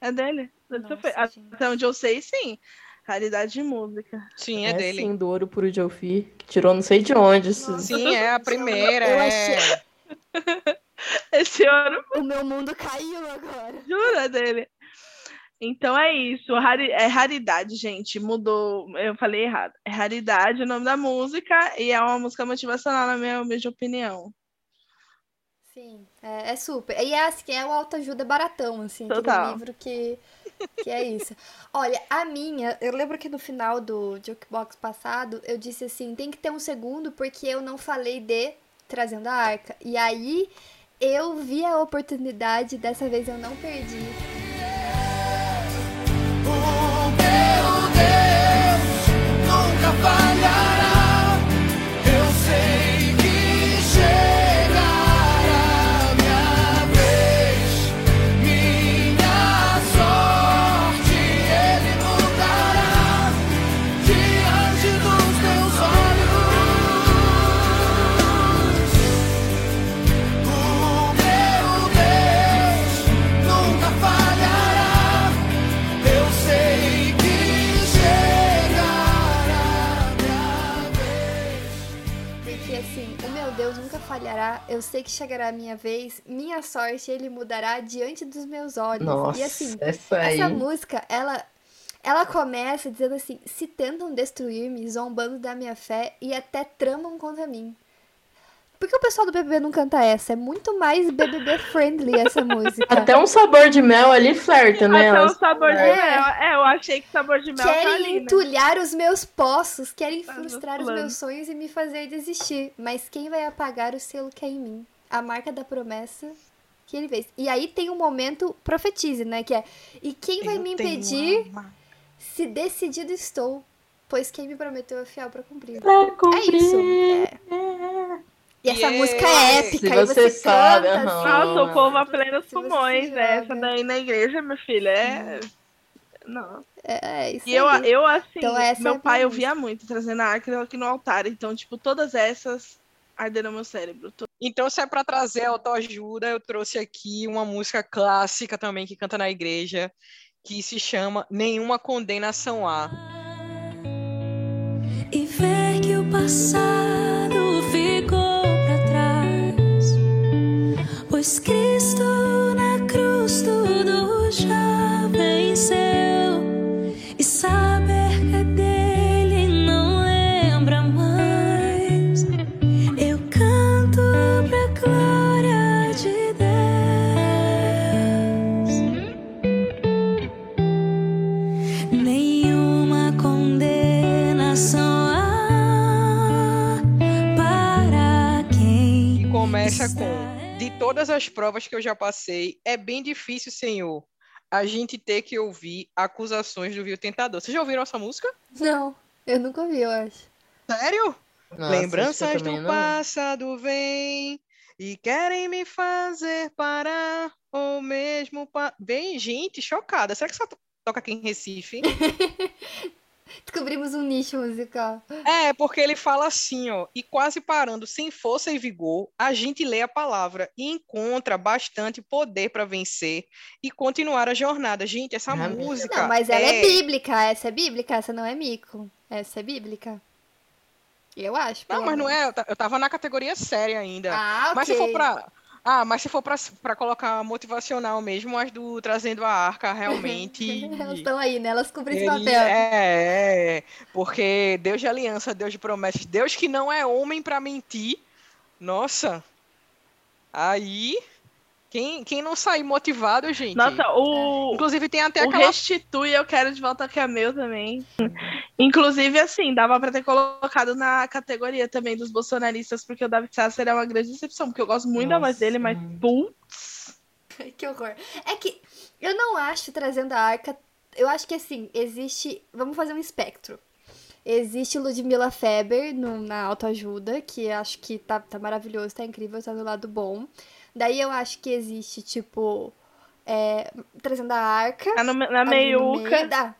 É dele. Deve ser fe- Até onde eu sei, sim. Raridade de música. Sim, É, sim, do Ouro Puro de Alfi, que tirou não sei de onde. esses- Sim, é a primeira. Eu é. achei- Esse ouro. O meu mundo caiu agora. Jura dele? Então é isso. Rari- É raridade, gente. Mudou. Eu falei errado. É raridade o nome da música e é uma música motivacional, na minha humilde opinião. Sim, é, é super. E é assim, é o autoajuda baratão, assim, Total. livro que, que é isso. Olha, a minha, eu lembro que no final do Jukebox passado, eu disse assim, tem que ter um segundo porque eu não falei de Trazendo a Arca. E aí eu vi a oportunidade, dessa vez eu não perdi. Chegará a minha vez, minha sorte ele mudará diante dos meus olhos. Nossa, e assim, essa aí. essa música, ela ela começa dizendo assim: se tentam destruir-me, zombando da minha fé e até tramam contra mim. Por que o pessoal do BBB não canta essa? É muito mais BBB friendly essa música. Até um sabor de mel ali flerta, né? Até o Elas- sabor de É. mel. É, eu achei que sabor de mel tá Querem ali, né? entulhar os meus poços, querem Tá frustrar os meus sonhos e me fazer desistir. Mas quem vai apagar o selo que é em mim? A marca da promessa que ele fez. E aí tem um momento profetize, né? Que é: E quem vai Eu me impedir se decidido estou? Pois quem me prometeu é fiel pra cumprir. Pra cumprir. É isso. é. E essa Yeah. música é épica. Se e você você sabe, canta, aham. assim. Nossa, o povo a plenos pulmões, né? Essa daí na igreja, meu filho, é. Não. É, é isso E eu, eu assim, Então é meu a pai ouvia muito, trazendo a arca aqui no altar. Então, tipo, todas essas arderam meu cérebro. To- Então, se é para trazer autoajuda, eu trouxe aqui uma música clássica também que canta na igreja, que se chama Nenhuma Condenação Há. e ver que o passado ficou pra trás. Pois Cristo na cruz tudo já venceu. Começa com: De todas as provas que eu já passei, é bem difícil, Senhor, a gente ter que ouvir acusações do vil tentador. Vocês já ouviram essa música? Não, eu nunca ouvi, eu acho. Sério? Nossa, Lembranças do não- passado vêm e querem me fazer parar, ou mesmo. Pa... Bem, gente, chocada. Será que só to- toca aqui em Recife? Descobrimos um nicho musical. É, porque ele fala assim, ó, e quase parando, sem força e vigor, a gente lê a palavra e encontra bastante poder para vencer e continuar a jornada. Gente, essa Ah, música. Não, mas ela é bíblica. Essa é bíblica, essa não é mico. Essa é bíblica. Eu acho. Não, mas não é, eu ta- eu tava na categoria séria ainda. Ah, Mas se for pra. Ah, mas se for pra, pra colocar motivacional mesmo, as do Trazendo a Arca, realmente. Elas estão aí, né? Elas cumprem esse papel. é, é, porque Deus de aliança, Deus de promessas, Deus que não é homem pra mentir. Nossa. Aí, quem, quem não sair motivado, gente. Nossa, o. Inclusive tem até o aquela Restitui Eu Quero de Volta que é meu também. Inclusive, assim, dava pra ter colocado na categoria também dos bolsonaristas, porque o David Sasser é uma grande decepção, porque eu gosto muito da voz Nossa, dele, mas putz. Que horror. É que eu não acho trazendo a arca. Eu acho que assim, existe. Vamos fazer um espectro. Existe Ludmilla Feber no, na autoajuda, que acho que tá, tá maravilhoso, tá incrível, tá do lado bom. Daí eu acho que existe, tipo. é, trazendo a arca. No- na ali meiuca. da-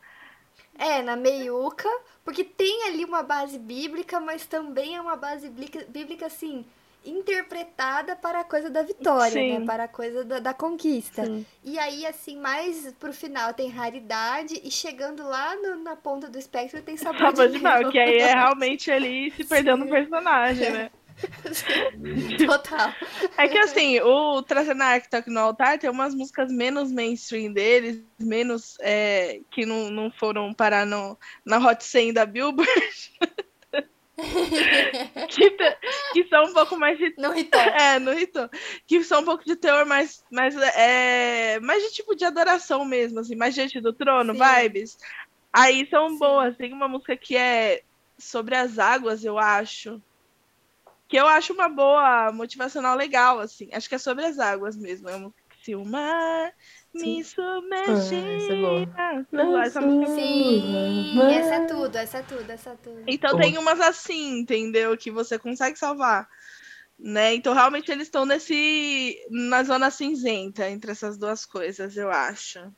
É, na meiuca, porque tem ali uma base bíblica, mas também é uma base bíblica, bíblica assim, interpretada para a coisa da vitória, Sim. né? Para a coisa da, da conquista. Sim. E aí, assim, mais pro final tem raridade e chegando lá no- na ponta do espectro tem sabor Sabor de mel, que aí é realmente ele se perdendo no personagem, né? Total. É que assim, o Trazendo a Arctic no Altar tem umas músicas menos mainstream deles, menos é, que não, não foram parar no, na Hot 100 da Billboard. que, te- que são um pouco mais de. Não hitou. É, não hitou. Que são um pouco de teor mais, mais, é, mais de tipo de adoração mesmo, assim, mais diante do trono, Sim. vibes. Aí são boas. Tem uma música que é sobre as águas, eu acho. Que eu acho uma boa motivacional legal, assim. Acho que é sobre as águas mesmo. É uma se o mar me submergir. essa é boa. Ah, essa música Sim, essa é tudo, essa é tudo, essa é tudo. então Pô. tem umas assim, entendeu? Que você consegue salvar. Né? Então realmente eles estão nesse na zona cinzenta entre essas duas coisas, eu acho.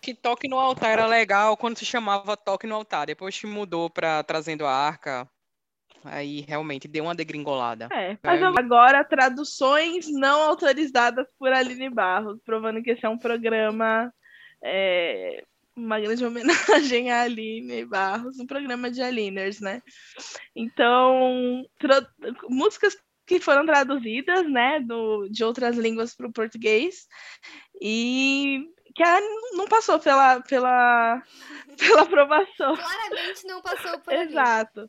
Que Toque no Altar era legal quando se chamava Toque no Altar. Depois que mudou pra Trazendo a Arca, aí realmente deu uma degringolada. É, mas eu- agora traduções não autorizadas por Aline Barros, provando que esse é um programa é, uma grande homenagem à Aline Barros, um programa de Aliners, né? Então, músicas que foram traduzidas, né, do, de outras línguas para o português e que a- não passou pela, pela, pela aprovação. Claramente não passou por. Exato.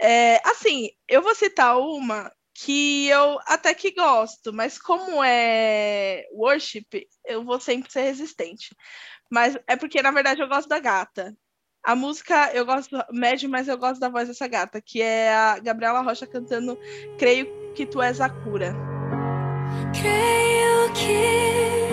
É, assim, eu vou citar uma que eu até que gosto, mas como é worship, eu vou sempre ser resistente. Mas é porque, na verdade, eu gosto da gata. A música eu gosto médio, mas eu gosto da voz dessa gata, que é a Gabriela Rocha cantando Creio que tu és a cura. Creio que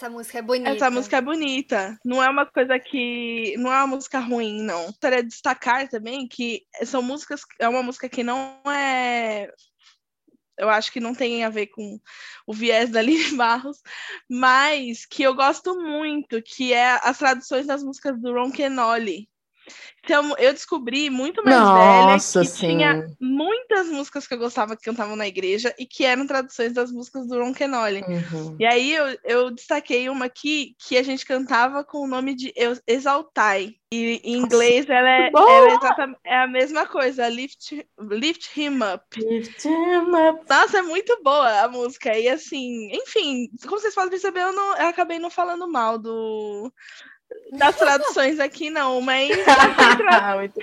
essa música é bonita. Essa música é bonita. Não é uma coisa que. Não é uma música ruim, não. Gostaria de destacar também que são músicas. É uma música que não é. Eu acho que não tem a ver com o viés da Aline Barros, mas que eu gosto muito, que é as traduções das músicas do Ron Kenoli. Então, eu descobri muito mais Nossa, velha que tinha sim. muitas músicas que eu gostava que cantavam na igreja e que eram traduções das músicas do Ron Kenoli. Uhum. E aí eu, eu destaquei uma aqui que a gente cantava com o nome de Exaltai. E em inglês ela é, ela é, é a mesma coisa, lift, lift him up. Lift him up. Nossa, é muito boa a música. E assim, enfim, como vocês podem perceber, eu, não, eu acabei não falando mal do, das traduções aqui, não, mas achei, Muito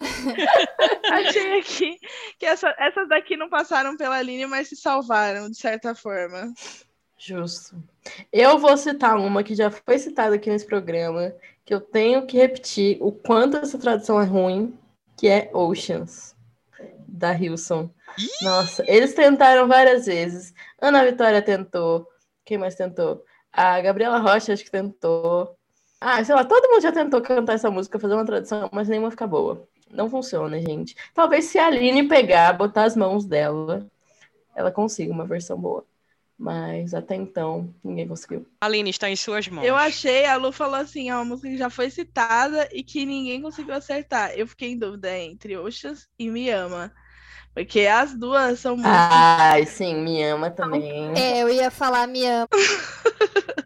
achei aqui que essa- essas daqui não passaram pela linha, mas se salvaram, de certa forma. Justo. Eu vou citar uma que já foi citada aqui nesse programa, que eu tenho que repetir o quanto essa tradução é ruim, que é Oceans, da Hilson. Nossa, eles tentaram várias vezes. Ana Vitória tentou. Quem mais tentou? A Gabriela Rocha acho que tentou. Ah, sei lá, todo mundo já tentou cantar essa música, fazer uma tradução, mas nenhuma fica boa. Não funciona, gente. Talvez se a Aline pegar, botar as mãos dela, ela consiga uma versão boa. Mas até então, ninguém conseguiu. Aline, está em suas mãos. Eu achei, a Lu falou assim, ó, uma música que já foi citada e que ninguém conseguiu acertar. Eu fiquei em dúvida entre Oxas e Me Ama. Porque as duas são músicas. Ai, sim, me ama também. É, eu ia falar me ama.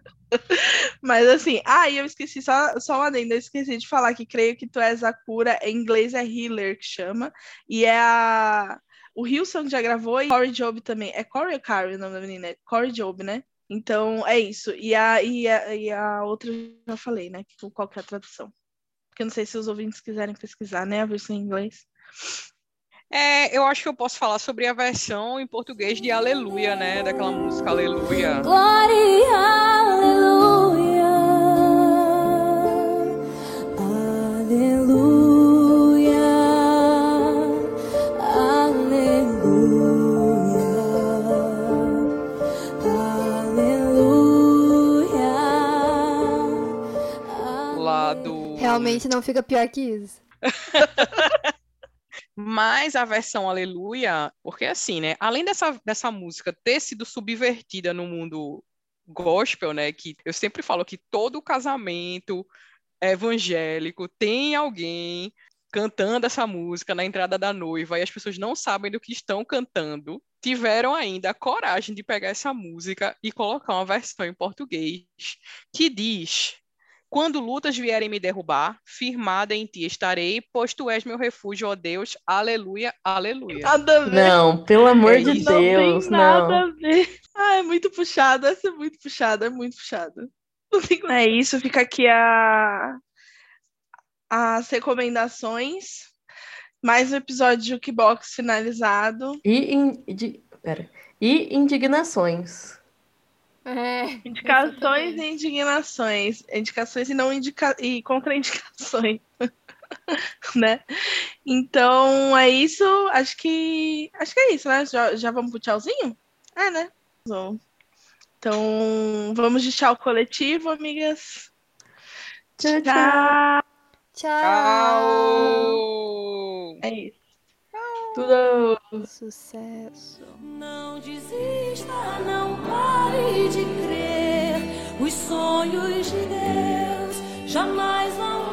Mas assim, ah, e eu esqueci, só, só uma adenda, eu esqueci de falar que creio que tu és a cura, em inglês é healer que chama, e é a. O Hilson já gravou e Corey Job também. É Corey ou Carrie o nome da menina? É Corey Job, né? Então, é isso. E a, e a, e a outra eu já falei, né? que- Qual que é a tradução? Porque eu não sei se os ouvintes quiserem pesquisar, né? A versão em inglês. É, eu acho que eu posso falar sobre a versão em português de Aleluia, né? Daquela música Aleluia. Glória, Realmente não fica pior que isso. Mas a versão Aleluia, porque assim, né? Além dessa, dessa música ter sido subvertida no mundo gospel, né? Que eu sempre falo que todo casamento evangélico tem alguém cantando essa música na entrada da noiva e as pessoas não sabem do que estão cantando. Tiveram ainda a coragem de pegar essa música e colocar uma versão em português que diz quando lutas vierem me derrubar, firmada em ti estarei, pois tu és meu refúgio, ó Deus. Aleluia, aleluia. Nada a ver. Não, pelo amor É de isso. Não Deus, tem nada não. a ver. Ah, é muito puxado. Essa é muito puxada, é muito puxada. Não tem É isso, fica aqui a... as recomendações. Mais um episódio de Jukebox finalizado. E, in- de- pera. e indignações. É, Indicações e indignações. Indicações e não indica... e contraindicações. né? Então é isso. Acho que. Acho que é isso, né? Já, já vamos pro tchauzinho? É, né? Então vamos de tchau coletivo, amigas. Tchau, Tchau. Tchau! É isso. Tudo. Sucesso. Não desista, não pare de crer. Os sonhos de Deus jamais vão